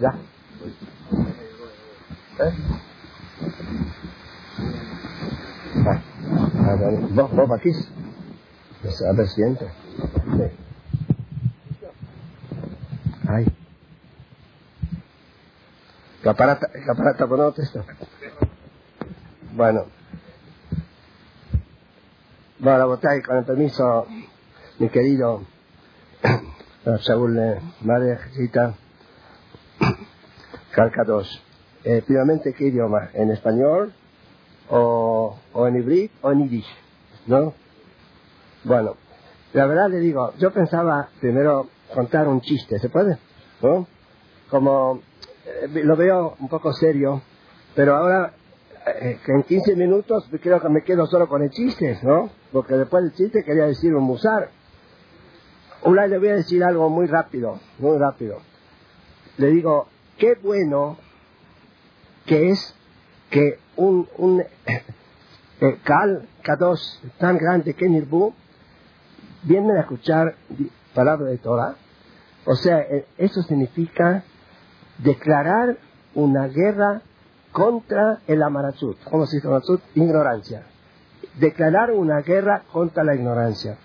[SPEAKER 2] ¿Ya? ¿Eh? Pues, a ver, aquí. Caparata, caparata, por esto. Bueno. Bueno, votáis con el permiso, mi querido Saúl Madre Jesita Calcados. Eh, primeramente, ¿qué idioma? ¿En español? ¿O, o en hibrid? ¿O en yiddish? ¿No? Bueno, la verdad le digo, yo pensaba primero contar un chiste, ¿se puede? ¿No? Como eh, lo veo un poco serio, pero ahora eh, en 15 minutos creo que me quedo solo con el chiste, ¿no? Porque después del chiste quería decir un musar. Una le voy a decir algo muy rápido, muy rápido. Le digo, qué bueno que es que un, un eh, Kal Kadosh tan grande que Nirbu vienen a escuchar palabra de Torah. O sea, eh, eso significa declarar una guerra contra el Amarazut. ¿Cómo se dice? Ignorancia. Declarar una guerra contra la ignorancia.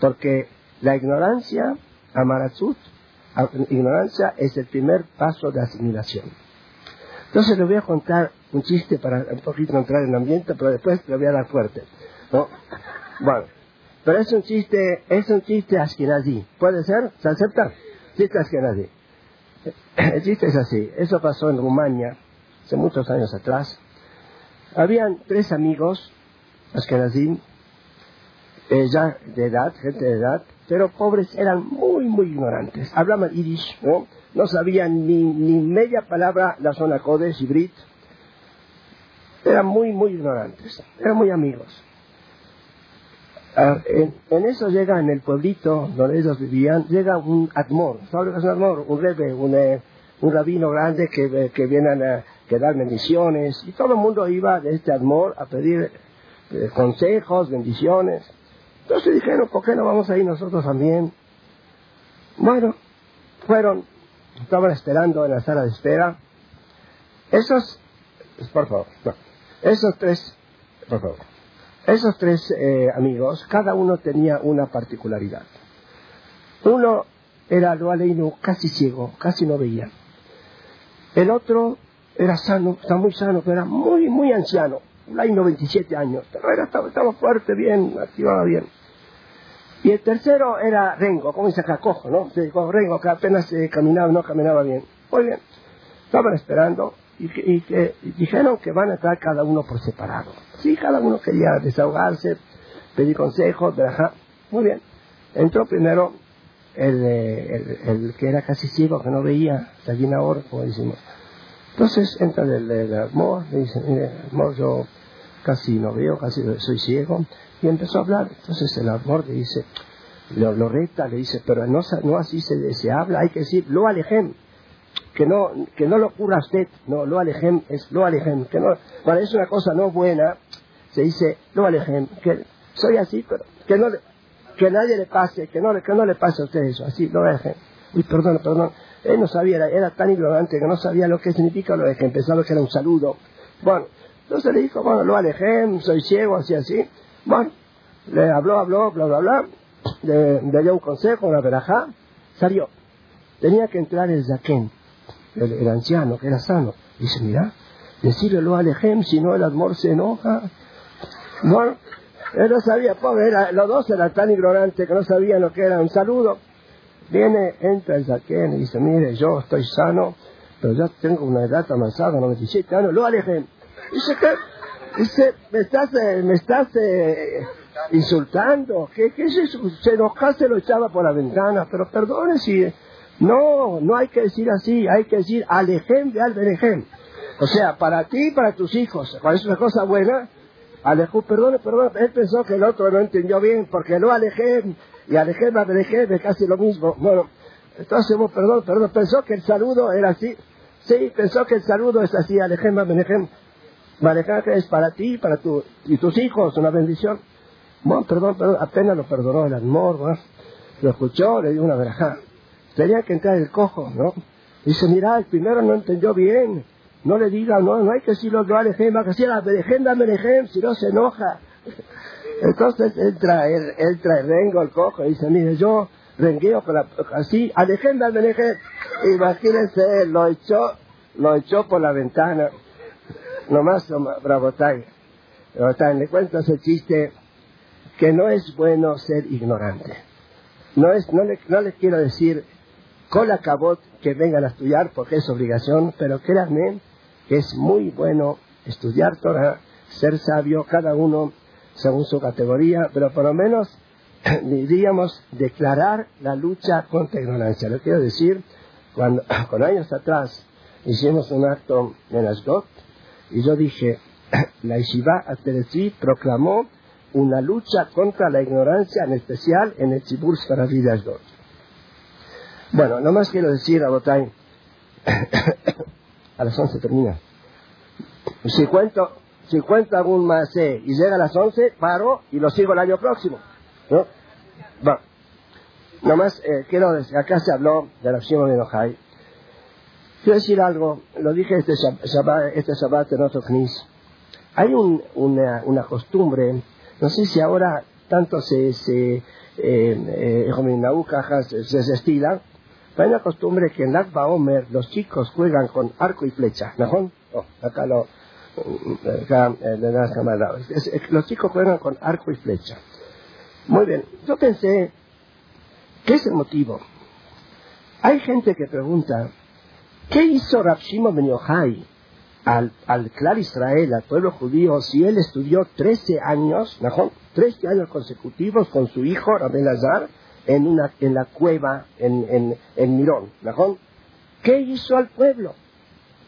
[SPEAKER 2] Porque la ignorancia, Amarazut, ignorancia es el primer paso de asimilación. Entonces le voy a contar un chiste para un poquito entrar en el ambiente, pero después le voy a dar fuerte. ¿no? Bueno, pero es un chiste, es un chiste askenazi. ¿Puede ser? ¿Se acepta? Chiste askenazi. El chiste es así. Eso pasó en Rumania hace muchos años atrás. Habían tres amigos askenazim, eh, ya de edad, gente de edad, pero pobres eran muy, muy ignorantes. Hablaban irish, ¿no? no sabían ni, ni media palabra la zona Kodesh y Brit. Eran muy, muy ignorantes, eran muy amigos. Ah, en, eso llega en el pueblito donde ellos vivían, llega un admor, ¿sabes un admor? Un rebe, un, eh, un rabino grande que, que viene a que dar bendiciones, y todo el mundo iba de este admor a pedir eh, consejos, bendiciones. Entonces dijeron, ¿por qué no vamos a ir nosotros también? Bueno, fueron estaban esperando en la sala de espera. Esos, por favor, esos tres, por favor, esos tres eh, amigos, cada uno tenía una particularidad. Uno era lo aleino casi ciego, casi no veía. El otro era sano, está muy sano, pero era muy, muy anciano, hay 97 años, pero era, estaba, fuerte, bien, activaba bien. Y el tercero era Rengo, como dice acá, cojo, ¿no? Rengo, que apenas eh, caminaba, no caminaba bien. Muy bien. Estaban esperando y, que, dijeron que van a entrar cada uno por separado. Sí, cada uno quería desahogarse, pedir consejos, ajá. Muy bien. Entró primero el, el, que era casi ciego, que no veía, ahora, como decimos. Entonces entra el, el, amor, le dice, mire, yo casi no veo, casi soy ciego. Y empezó a hablar. Entonces el amor le dice, lo, lo reta, le dice, pero no, no así se, se habla, hay que decir, lo alejem, que no, que no lo cura usted, no, lo alejem es lo alejem, que no, cuando es una cosa no buena, se dice, lo alejem, que soy así, pero que no que nadie le pase, que no, que no le pase a usted eso, así, lo alejem. Uy, perdón, perdón, él no sabía, era, era, tan ignorante que no sabía lo que significa lo alejem, pensaba que era un saludo. Bueno, entonces le dijo, bueno, lo alejem, soy ciego, así, así. Bueno, le habló, habló, bla, bla, bla, le, dio un consejo, una verajá, salió. Tenía que entrar el zaquén, el, anciano, que era sano. Dice, mira, decirle lo alejem, si no el amor se enoja. No, él no sabía, pobre, era, los dos eran tan ignorantes que no sabían lo que era un saludo. Viene, entra el zaquén y dice, mire, yo estoy sano, pero ya tengo una edad avanzada, 97 años, lo alejem. Dice, ¿qué? Dice, me estás, eh, me estás eh, insultando. ¿Qué, qué es eso? Se enojase lo echaba por la ventana. Pero perdone si... No, no hay que decir así. Hay que decir alejem de al O sea, para ti y para tus hijos. Cuando es una cosa buena, alejú, perdone, perdone. Él pensó que el otro no entendió bien, porque no alejem y alejem, alejem es casi lo mismo. Bueno, entonces, perdón, perdón. Pensó que el saludo era así. Sí, pensó que el saludo es así, alejem, alejem que es para ti para tu, y tus hijos, una bendición. Bueno, perdón, perdón, apenas lo perdonó el amor, lo escuchó, le dio una verajá. Tenía que entrar el cojo, ¿no? Dice, mira, el primero no entendió bien. No le diga, no, no hay que decirlo, no alejem, hay que decir, la berejem, si no se enoja. Entonces entra el, entra el rengo, el cojo, y dice, mire, yo rengueo con la, así, Alejandra Beneje, imagínense, lo echó, lo echó por la ventana, nomás, Bravotay, Bravotay, le cuento ese chiste, que no es bueno ser ignorante. No, es, no, le, no les quiero decir, con la cabot, que vengan a estudiar porque es obligación, pero créanme que es muy bueno estudiar Torah, ser sabio, cada uno según su categoría, pero por lo menos diríamos declarar la lucha contra la ignorancia. Lo quiero decir, cuando con años atrás hicimos un acto en Ashdod y yo dije, la Yeshiva Ateretzi proclamó una lucha contra la ignorancia, en especial en el Tzibur Sfaraví de Ashdod. Bueno, nomás quiero decir a Botay, a las 11 termina. Si cuento, si cuento algún más y llega a las 11, paro y lo sigo el año próximo. ¿no? Bueno, nomás eh, quiero decir, acá se habló de la acción de Ojai. Quiero decir algo, lo dije este Shabbat, este Shabbat en otro knis. Hay un, una, una costumbre, no sé si ahora tanto se, se, eh, eh, se, se estila, una costumbre que en Akba Omer los chicos juegan con arco y flecha. ¿No? Oh, acá lo. Acá, los chicos juegan con arco y flecha. Muy bien. Yo pensé, ¿qué es el motivo? Hay gente que pregunta, ¿qué hizo Rav Shimon Ben Yochai al, al clar Israel, al pueblo judío, si él estudió 13 años, ¿no? 13 años consecutivos con su hijo, Rabel Azar, en, una, en la cueva en, en, en Mirón. ¿Qué hizo al pueblo?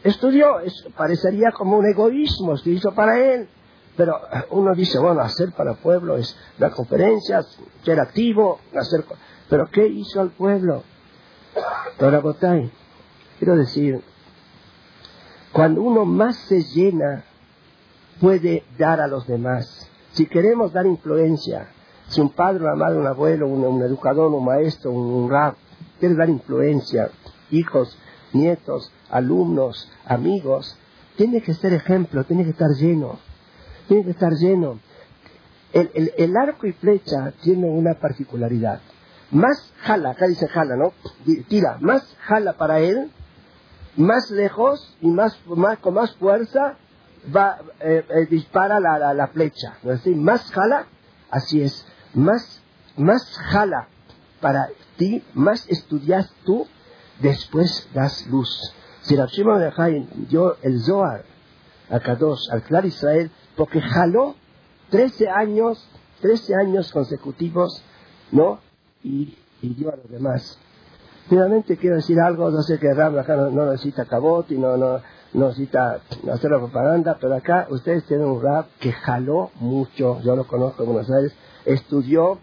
[SPEAKER 2] Estudió, parecería como un egoísmo, se hizo para él. Pero uno dice, bueno, hacer para el pueblo es dar conferencias, ser activo, hacer... Pero ¿qué hizo al pueblo? Ahora, Botay, quiero decir, cuando uno más se llena, puede dar a los demás. Si queremos dar influencia, si un padre, una madre, un abuelo, un, educador, un maestro, un, un rap, quiere dar influencia, hijos, nietos, alumnos, amigos, tiene que ser ejemplo, tiene que estar lleno, tiene que estar lleno. El, el, arco y flecha tiene una particularidad. Más jala, acá dice jala, ¿no? Tira, más jala para él, más lejos y más, más con más fuerza va, eh, eh, dispara la, la, flecha. ¿no decir? Más jala, así es más, más jala para ti, más estudias tú, después das luz. Si Rav Shimon dio el Zohar a Kadosh, al Clar Israel, porque jaló 13 años, 13 años consecutivos, ¿no? Y, dio a los demás. Finalmente quiero decir algo, no sé que Ram acá no, necesita cabot y no, no, no necesita hacer la propaganda, pero acá ustedes tienen un rap que jaló mucho, yo lo conozco en Buenos Aires, estudió,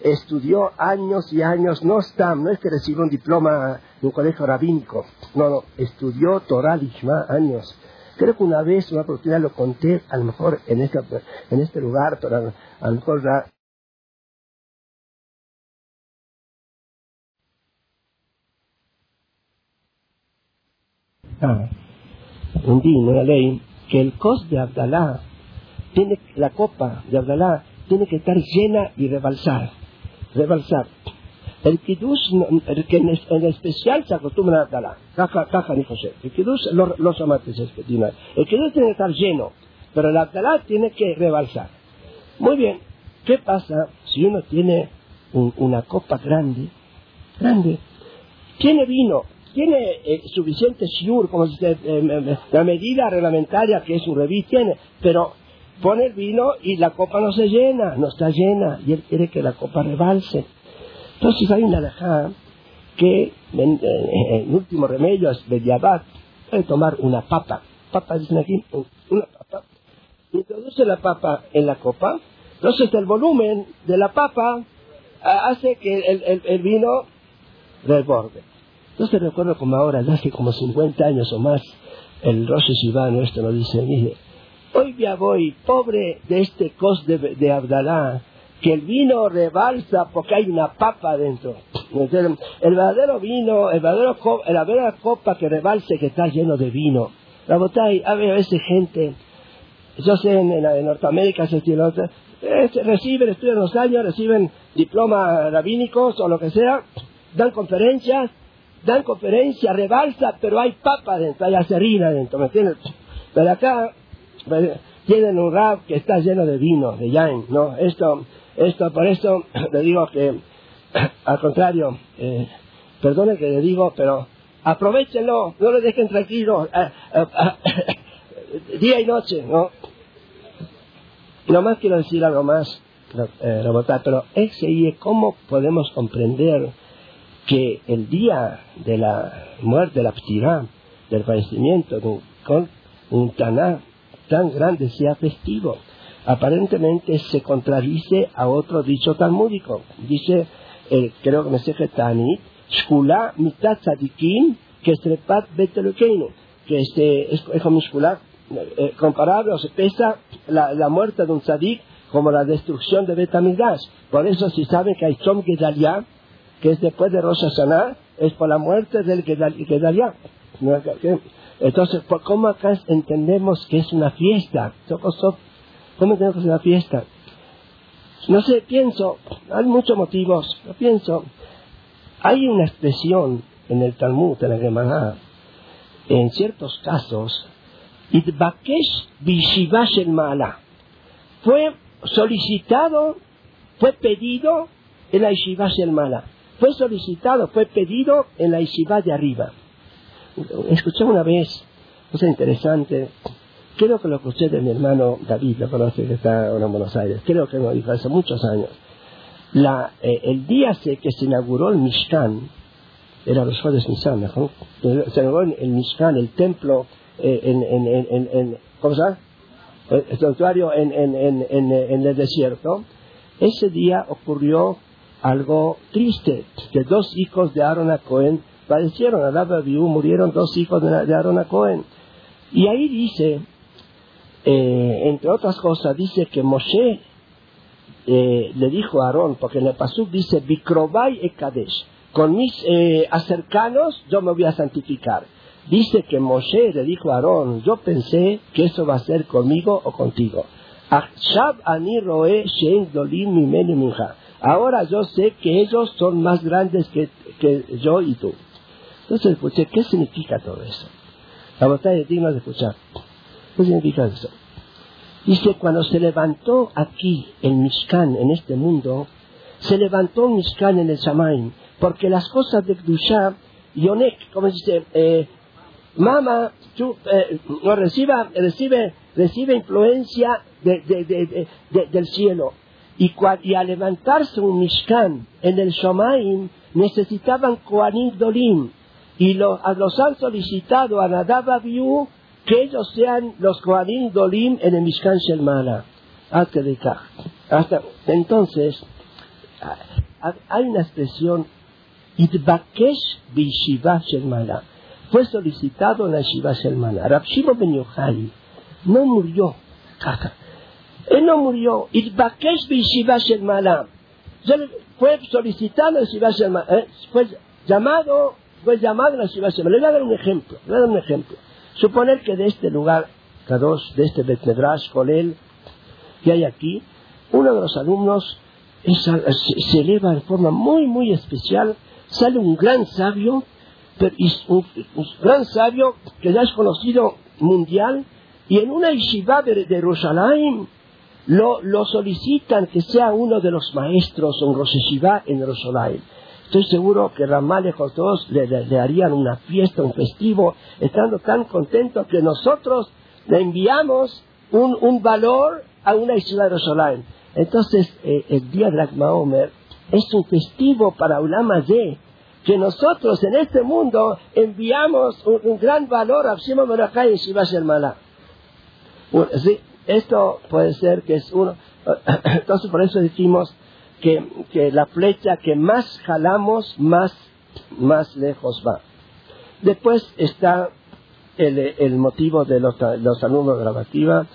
[SPEAKER 2] estudió años y años, no está, no es que recibió un diploma de un colegio rabínico, no, no, estudió Torah Lishma años. Creo que una vez, una oportunidad lo conté, a lo mejor en este, en este lugar, pero a lo mejor Ah, un día, una ley, que el cos de Abdalá tiene la copa de Abdalá tiene que estar llena y rebalsar. Rebalsar. El kiddush, que en, especial se acostumbra a Abdalá. Caja, caja ni José. El kiddush, los, los amantes. El kiddush tiene que estar lleno, pero el Abdalá tiene que rebalsar. Muy bien. ¿Qué pasa si uno tiene una copa grande? Grande. Tiene vino, tiene eh, suficiente shiur, como se, eh, la medida reglamentaria que es un revit, tiene, pero pone el vino y la copa no se llena, no está llena, y él quiere que la copa rebalse. Entonces hay una alajá que en, último remedio es Bediabat, puede tomar una papa, papa dicen aquí, una papa, introduce la papa en la copa, entonces el volumen de la papa ah, hace que el, el, vino desborde. Entonces recuerdo como ahora, hace como 50 años o más, el Rosh Shiva nuestro nos dice, mire, Hoy ya voy, pobre de este cos de, de Abdalá, que el vino rebalsa porque hay una papa dentro. El verdadero vino, el verdadero la verdadera copa que rebalse que está lleno de vino. La botella, a veces gente, yo sé en, en, Norteamérica se otra, eh, reciben, estudian los años, reciben diplomas rabínicos o lo que sea, dan conferencias, dan conferencias, rebalsa, pero hay papa dentro, hay acerina dentro, ¿me entiendes? Pero acá tienen un rap que está lleno de vino, de yain, ¿no? Esto, esto, por eso le digo que, al contrario, eh, perdone que le digo, pero aprovechenlo, no lo dejen tranquilo, eh, eh, día y noche, ¿no? Y nomás quiero decir algo más, eh, pero ese ¿cómo podemos comprender que el día de la muerte, de la ptirá, del fallecimiento de un, un taná tan grande sea festivo? Aparentemente se contradice a otro dicho talmúdico. Dice, creo que me sé Tanit, Shkula mitat tzadikim que trepat betelukeinu, que este, es, es como eh, comparable o se pesa la, la, muerte de un tzadik como la destrucción de Betamidash. Por eso si saben que hay Chom Gedalia, que es después de Rosh Hashanah, es por la muerte del Gedalia. Entonces, ¿cómo acá entendemos que es una fiesta? ¿Cómo entendemos que es una fiesta? No sé, pienso, hay muchos motivos, pero pienso, hay una expresión en el Talmud, en la Gemara, en ciertos casos, Itbakesh Bishivash el Mala. Fue solicitado, fue pedido en la Yeshiva el Mala. Fue solicitado, fue pedido en la Yeshiva de arriba. Escuché una vez, cosa interesante, creo que lo escuché de mi hermano David, lo conoce que está ahora en Buenos Aires, creo que lo dijo hace muchos años. La, eh, el día que se inauguró el Mishkan, era los jueves Nisan, ¿no? se inauguró el Mishkan, el templo, eh, en, en, en, en, ¿cómo se llama? El santuario en, en, el desierto. Ese día ocurrió algo triste, que dos hijos de Aaron a Cohen padecieron, Adab Abiú, murieron dos hijos de, Aaron a Cohen. Y ahí dice, eh, entre otras cosas, dice que Moshe eh, le dijo a Aarón, porque en el Pasuk dice, Bikrobai e Kadesh, con mis eh, acercanos yo me voy a santificar. Dice que Moshe le dijo a Aarón, yo pensé que eso va a ser conmigo o contigo. Ahora yo sé que ellos son más grandes que, que yo y tú. Entonces escuché, ¿qué significa todo eso? La batalla de digno de escuchar. ¿Qué significa eso? Dice, cuando se levantó aquí el Mishkan en este mundo, se levantó un Mishkan en el Shamaim, porque las cosas de Kdusha, Yonek, como dice, eh, Mama eh, no reciba, recibe, recibe influencia del cielo. Y, y, al levantarse un Mishkan en el Shamaim, necesitaban Koanim Dolim. Y lo, los han solicitado a Nadab Abiú que ellos sean los Koanim Dolim en el Mishkan Shelmala. Hasta entonces, hay una expresión, Itbakesh Bishiva Shelmala fue solicitado en la Shiva Shelmana. Rab Shimon Ben Yochai no murió. Él no murió. Itbakesh Shiva Shelmana. Fue solicitado en Shiva Shelmana. ¿eh? Fue llamado, fue llamado en la Shelmana. Le voy a dar un ejemplo. Le voy a dar un ejemplo. Suponer que de este lugar, Kadosh, de este Bet Medrash, Kolel, que hay aquí, uno de los alumnos se eleva de forma muy, muy especial, sale un gran sabio un, gran sabio que ya es conocido mundial, y en una yeshiva de, de lo, lo, solicitan que sea uno de los maestros en Rosh en Jerusalén. Estoy seguro que Ramal y todos le, le, harían una fiesta, un festivo, estando tan contentos que nosotros le enviamos un, un valor a una yeshiva de Jerusalén. Entonces, eh, el día de Omer es un festivo para Ulama de que nosotros en este mundo enviamos un, gran valor a Shima Morachai y Shiva Shermala. esto puede ser que es uno. Entonces, por eso decimos que, que la flecha que más jalamos, más, más lejos va. Después está el, el motivo de los, los alumnos de la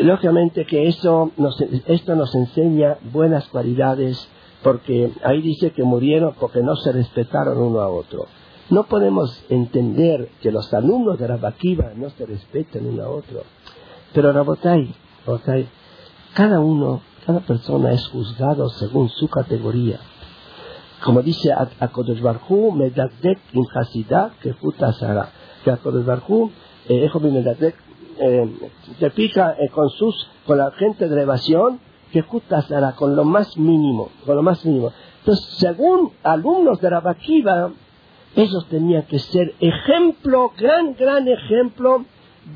[SPEAKER 2] Lógicamente que eso nos, esto nos enseña buenas cualidades porque ahí dice que murieron porque no se respetaron uno a otro. No podemos entender que los alumnos de Rabakiva no se respeten uno a otro. Pero Rabotai, cada uno, cada persona es juzgado según su categoría. Como dice Akodesh Barhu, Medadek in Hasidah, que Sara. Que Akodesh Barhu, eh, Medadek, eh, te pica eh, con sus, con la gente de elevación, que puta Sara, con lo más mínimo, con lo más mínimo. Entonces, según alumnos de Rabakiva, ellos tenían que ser ejemplo, gran, gran ejemplo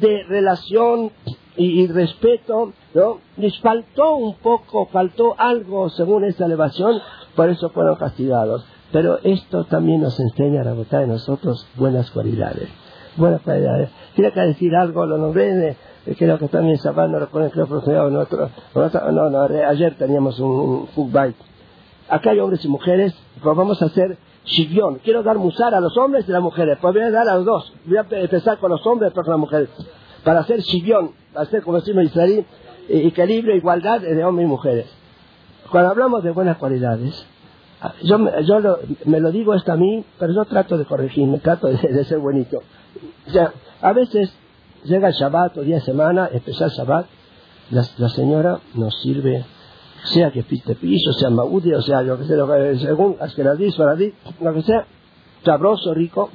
[SPEAKER 2] de relación y, respeto, ¿no? Les faltó un poco, faltó algo según esta elevación, por eso fueron castigados. Pero esto también nos enseña a votar de nosotros buenas cualidades. Buenas cualidades. Quiero que decir algo, lo nombré, creo que también Sabán no recuerdo, creo que en otro, no, no, ayer teníamos un, un Acá hay hombres y mujeres, pues vamos a hacer shivión. Quiero dar musar a los hombres y a las mujeres. Pues voy a dar a los dos. Voy a empezar con los hombres y con las mujeres. Para hacer shivión, para hacer, como decimos israelí, equilibrio, igualdad de hombres y mujeres. Cuando hablamos de buenas cualidades, yo, yo me lo digo esto a mí, pero yo trato de corregirme, trato de, ser bonito. O sea, a veces llega el Shabbat o día de semana, especial Shabbat, la, la señora nos sirve sea que piste piso, sea maudi, o sea, lo que sea, lo que, según Askenadí, Faradí, lo que sea, sabroso, rico,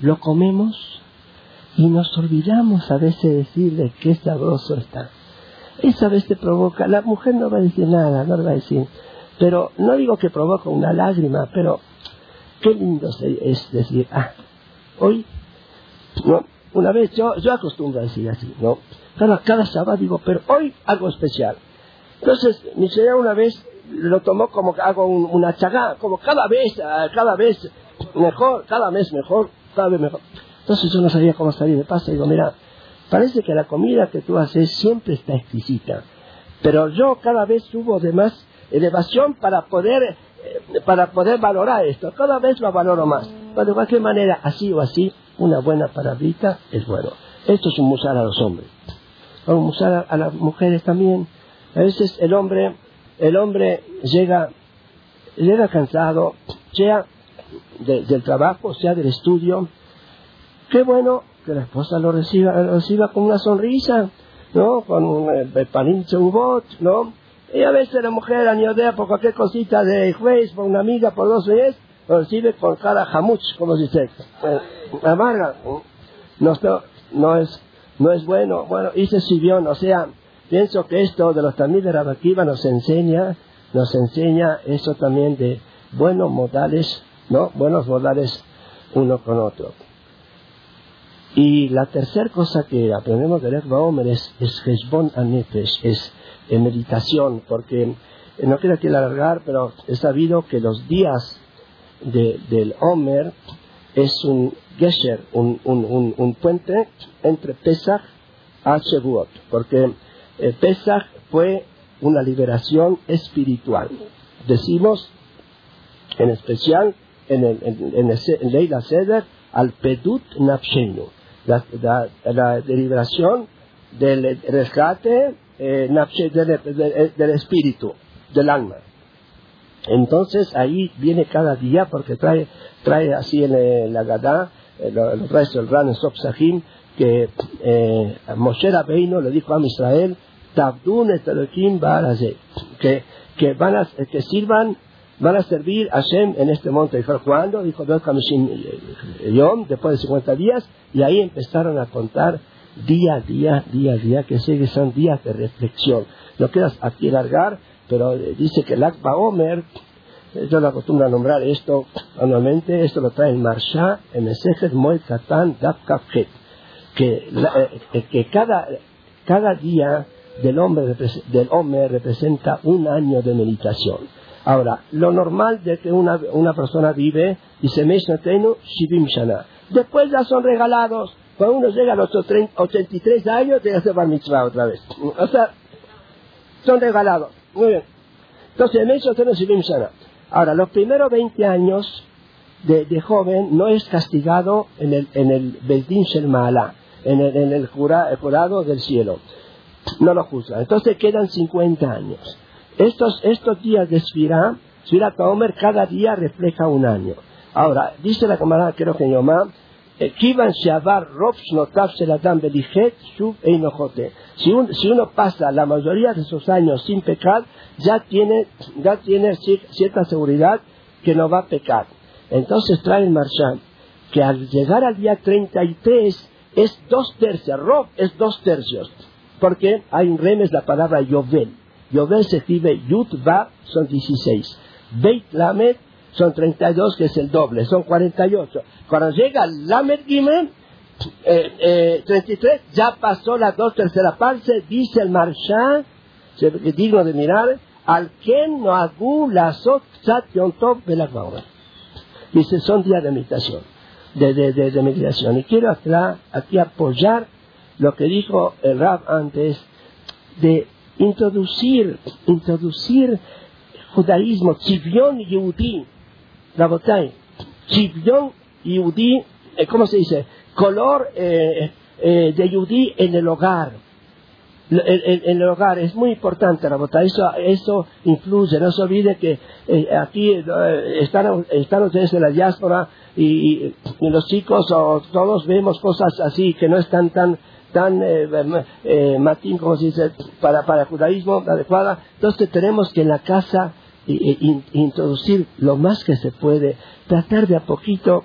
[SPEAKER 2] lo comemos y nos olvidamos a veces de qué sabroso está. Esa vez te provoca, la mujer no va a decir nada, no le va a decir, pero no digo que provoca una lágrima, pero qué lindo es decir, ah, hoy, no, una vez yo, yo acostumbro a decir así, ¿no? Cada, cada sábado digo, pero hoy algo especial. Entonces, mi señora una vez lo tomó como que hago una chagá, como cada vez, cada vez mejor, cada mes mejor, cada vez mejor. Entonces yo no sabía cómo salir de paso. Digo, mira, parece que la comida que tú haces siempre está exquisita, pero yo cada vez subo de más elevación para poder, eh, para poder valorar esto. Cada vez lo valoro más. Pero de cualquier manera, así o así, una buena palabrita es bueno. Esto es un musar a los hombres. Vamos a musar a las mujeres también a veces el hombre, el hombre llega, llega cansado, sea del trabajo, sea del estudio. Qué bueno que la esposa lo reciba, lo reciba con una sonrisa, ¿no? Con un eh, paninche bot, ¿no? Y a veces la mujer aniodea por cualquier cosita de juez, por una amiga, por dos veces, lo recibe con cara jamuch, como se dice, eh, amarga. No, no, es, no es bueno. Bueno, hice sibión, o sea, Pienso que esto de los tamil de Rabakiva nos enseña, nos enseña eso también de buenos modales, ¿no? Buenos modales uno con otro. Y la tercera cosa que aprendemos de Lech Omer es, es Anefesh, es meditación, porque eh, no quiero aquí alargar, pero he sabido que los días del Omer es un gesher, un, un, puente entre Pesach y Shavuot, porque el Pesach fue una liberación espiritual. Decimos, en especial en, el, en, en, Leila Seder, al Pedut Nafshenu, la, la, liberación del rescate eh, del, del, espíritu, del alma. Entonces ahí viene cada día, porque trae, trae así en la Gadá, eh, el Ran en Sahim, que eh, Moshe Rabbeinu le dijo a Israel, que, que van a, que sirvan, van a servir a Hashem en este monte. Dijo, ¿cuándo? Dijo, Yom, después de 50 días, y ahí empezaron a contar día a día, día a día, que sé que son días de reflexión. No quieras aquí largar, pero dice que el Akba Omer, yo lo acostumbro a nombrar esto anualmente, esto lo trae el Marsha, en Mesejet Moed Katan que, eh, que cada, cada día del hombre, del hombre representa un año de meditación. Ahora, lo normal de que una, una persona vive, dice, Shivim Shana. Después ya son regalados. Cuando uno llega a los 83 años, que hacer bar mitzvah otra vez. O sea, son regalados. Muy bien. Entonces, Shivim Shana. Ahora, los primeros 20 años de, de, joven no es castigado en el, en el Bezdin Shel en el, en el jurado del cielo no lo juzga. Entonces quedan 50 años. Estos, estos días de Sfirá, Sfirá Kaomer, cada día refleja un año. Ahora, dice la camarada, creo que Yomá, Belichet Shuv Einojote. Si, si uno pasa la mayoría de sus años sin pecar, ya tiene, ya tiene cierta seguridad que no va a pecar. Entonces trae el marchán que al llegar al día 33 es dos tercios, Rob es dos tercios, porque hay un remes la palabra Yovel. Yovel se escribe Yud Va, son 16. Beit Lamed son 32, que es el doble, son 48. Cuando llega Lamed Gimel, eh, 33, eh, ya pasó la dos tercera parte, dice el Marshal, digno de mirar, al Ken no agu la sot top de Dice, son días de meditación, de, de, de, meditación. Y quiero aquí apoyar lo que dijo el Rab antes, de introducir, introducir judaísmo, Chivion Yehudi, Rabotai, Chivion Yehudi, eh, ¿cómo se dice? Color eh, eh, de Yehudi en el hogar. En, el hogar es muy importante, Rabotai, eso, eso influye, no se olvide que aquí están, están ustedes en la diáspora y, los chicos o todos vemos cosas así que no están tan tan eh, eh, matín, como se dice, para, para el judaísmo adecuada. Entonces tenemos que en la casa introducir lo más que se puede, tratar de a poquito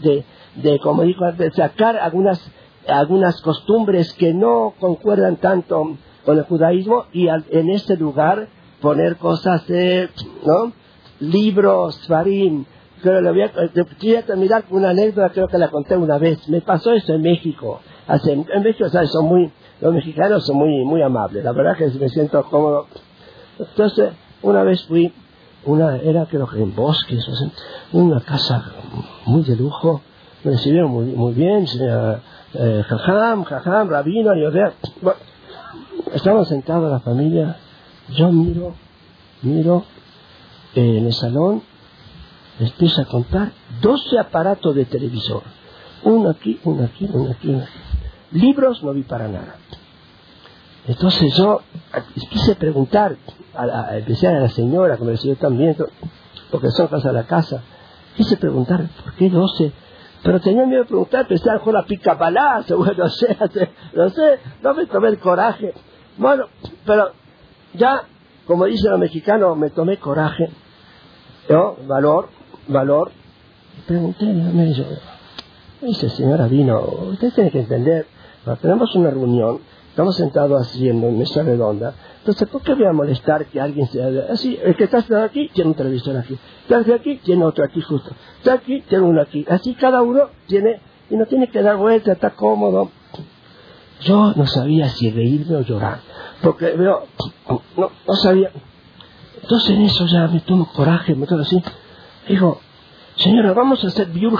[SPEAKER 2] de, de como dijo antes, sacar algunas, algunas costumbres que no concuerdan tanto con el judaísmo y en este lugar poner cosas de, ¿no? Libros, farín. Pero le voy a, terminar con una anécdota, creo que la conté una vez. Me pasó eso en México en México son muy, los mexicanos son muy, muy amables, la verdad que me siento cómodo. Entonces, una vez fui, una, era creo que en bosques, una casa muy de lujo, me recibieron muy, muy bien, eh, jajam, jajam, rabino, y o bueno, estábamos sentados la familia, yo miro, miro eh, en el salón, empiezo a contar 12 aparatos de televisor, uno aquí, uno aquí, uno aquí, uno aquí. Libros no vi para nada. Entonces yo quise preguntar, a la, a la señora me recibió también, porque son cosas de la casa, quise preguntar, ¿por qué 12? Pero tenía miedo de preguntar, pensaba con la pica palazo, bueno, no sé, no sé, no me tomé el coraje. Bueno, pero ya, como dicen los mexicanos, me tomé coraje, ¿no? Valor, valor. Pregunté, me dice señora Vino, usted tiene que entender, tenemos una reunión, estamos sentados haciendo en mesa redonda, entonces, ¿por qué voy a molestar que alguien sea así? El que está sentado aquí tiene un televisor aquí, está aquí tiene otro aquí justo, está aquí tiene uno aquí, así cada uno tiene, y no tiene que dar vuelta, está cómodo. Yo no sabía si reírme o llorar, porque veo, no, no sabía. Entonces en eso ya me tomo coraje, me tomo así. Digo, señora, vamos a hacer Biur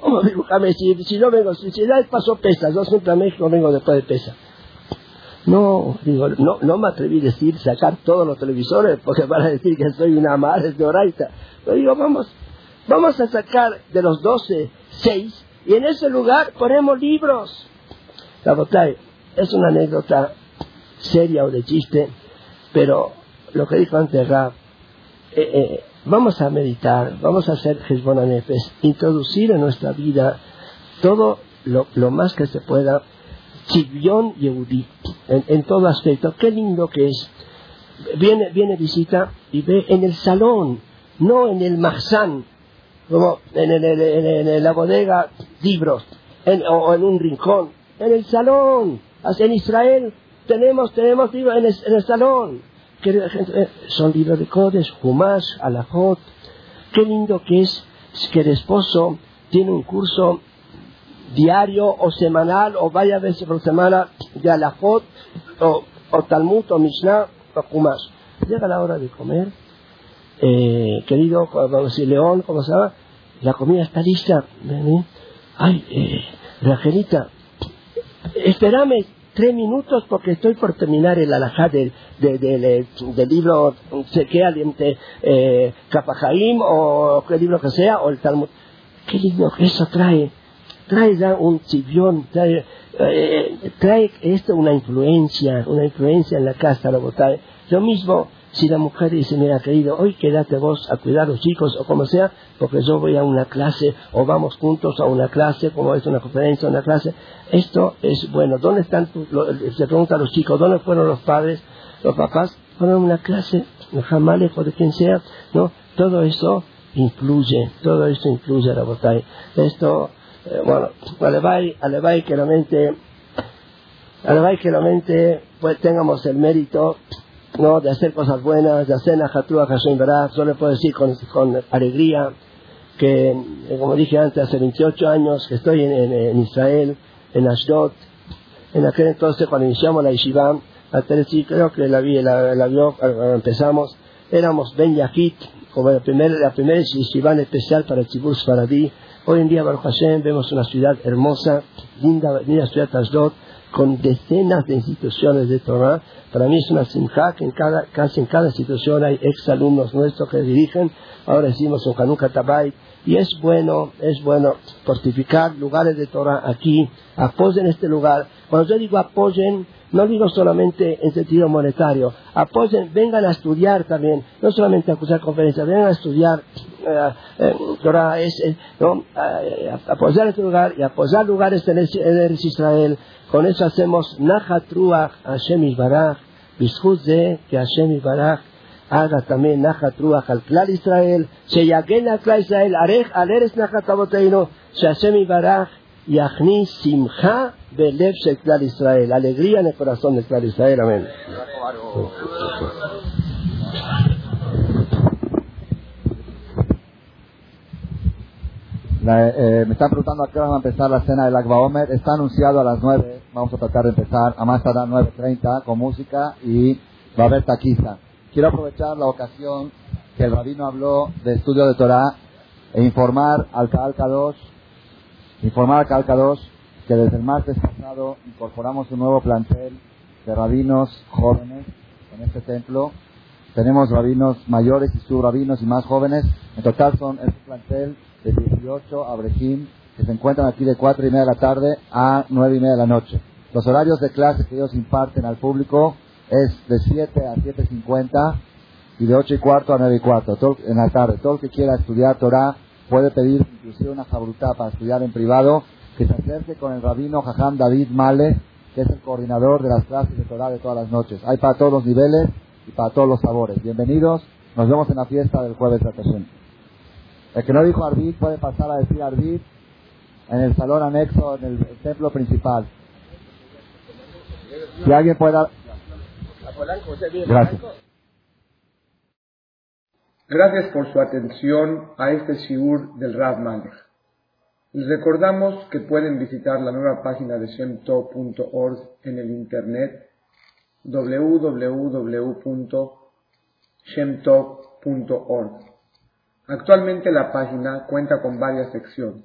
[SPEAKER 2] ¿Cómo si, si no vengo, si, ya paso pesas, yo siempre a México vengo después de pesas. No, digo, no, no me atreví a decir sacar todos los televisores porque para decir que soy una madre de Oraita. Pero digo, vamos, vamos a sacar de los doce, seis, y en ese lugar ponemos libros. La botella es una anécdota seria o de chiste, pero lo que dijo antes Rab, eh, eh, Vamos a meditar, vamos a hacer Nefes, introducir en nuestra vida todo lo, más que se pueda, Chivión Yehudi, en, en todo aspecto. Qué lindo que es. Viene, viene visita y ve en el salón, no en el mahzán, como en, en, la bodega, libros, o, en un rincón, en el salón. En Israel tenemos, tenemos libros en en el salón eh, son libros de codes, Humash, Alajot. Qué lindo que es que el esposo tiene un curso diario o semanal o varias veces por semana de Alajot o, o Talmud o Mishnah o Humash. Llega la hora de comer. Eh, querido, vamos a León, ¿cómo se llama? La comida está lista. Ay, eh, Rajelita, espérame tres minutos porque estoy por terminar el alajá del, del, libro que aliente eh, o qué libro que sea, o el Talmud. Qué lindo que eso trae. Trae ya un chivión, trae, eh, trae esto una influencia, una influencia en la casa, lo Yo mismo Si la mujer dice, mira querido, hoy quédate vos a cuidar a los chicos o como sea, porque yo voy a una clase o vamos juntos a una clase, como es una conferencia, una clase, esto es bueno. ¿Dónde están, se pregunta a los chicos, ¿dónde fueron los padres, los papás? Fueron a una clase, jamás lejos de quien sea, ¿no? Todo eso incluye, todo esto incluye la botella. Esto, eh, bueno, alevay, alevay que la mente, alevay que la mente, pues tengamos el mérito, ¿no? De hacer cosas buenas, de hacer Najatrua Hashem Baraj, yo le puedo decir con, con alegría que, eh, como dije antes, hace 28 años que estoy en, en, Israel, en Ashdod, en aquel entonces cuando iniciamos la Yeshiva, creo que la, vi, la, la vio empezamos, éramos Ben Yahid, como la primera, la primera yeshiva especial para el Tzibur Sfaradí. Hoy en día, Baruch Hashem, vemos una ciudad hermosa, linda, linda ciudad Ashdod, con decenas de instituciones de Torah. Para mí es una simja que en cada, casi en cada institución hay exalumnos nuestros que dirigen. Ahora decimos en Hanukkah Tabay. Y es bueno, es bueno fortificar lugares de Torah aquí. Apoyen este lugar. Cuando yo digo apoyen, no digo solamente en sentido monetario, apoyen, vengan a estudiar también, no solamente a escuchar conferencias, vengan a estudiar eh, eh, es, eh, apoyar este lugar y apoyar lugares en, el, Israel. Con eso hacemos Nahatruach Hashem Baraj, Bishut de que Hashem Baraj haga también Nahatruach al Klal Israel, Sheyagen al Klal Israel, Arej Aleres Nachataboteino, Hashem Yachni Simcha Belev Shel Israel. Alegría en el corazón del Klal Israel. Amén.
[SPEAKER 1] Eh, me están preguntando a qué hora va a empezar la cena del Akba Omer. Está anunciado a las 9. Vamos a tratar de empezar a más tardar 9.30 con música y va a haber taquiza. Quiero aprovechar la ocasión que el rabino habló de estudio de Torah e informar al Kaalka 2, informar al Kaalka 2 que desde el martes pasado incorporamos un nuevo plantel de rabinos jóvenes en este templo. Tenemos rabinos mayores y subrabinos y más jóvenes. En total son este plantel de 18 abrejim que se encuentran aquí de 4 y media de la tarde a 9 y media de la noche. Los horarios de clase que ellos imparten al público es de 7 a 7.50 y de 8 y cuarto a 9 y cuarto en la tarde. Todo el que quiera estudiar Torah puede pedir inclusive una jabrutá para estudiar en privado que se acerque con el rabino Jajam David Male, que es el coordinador de las clases de Torah de todas las noches. Hay para todos los niveles y para todos los sabores. Bienvenidos, nos vemos en la fiesta del jueves de Tashem. El que no dijo Arbit puede pasar a decir Arbit en el salón anexo, en el, templo principal. Si alguien puede dar... Gracias.
[SPEAKER 3] Gracias por su atención a este shiur del Rav. Les recordamos que pueden visitar la nueva página de shemtov.org en el internet www.shemtov.org. Actualmente la página cuenta con varias secciones.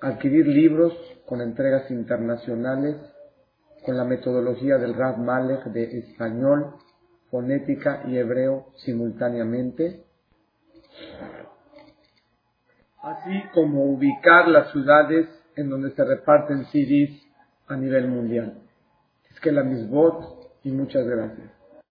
[SPEAKER 3] adquirir libros con entregas internacionales con la metodología del Rav Malek de español, fonética y hebreo simultáneamente, así como ubicar las ciudades en donde se reparten CDs a nivel mundial. Es que la misbot y muchas gracias.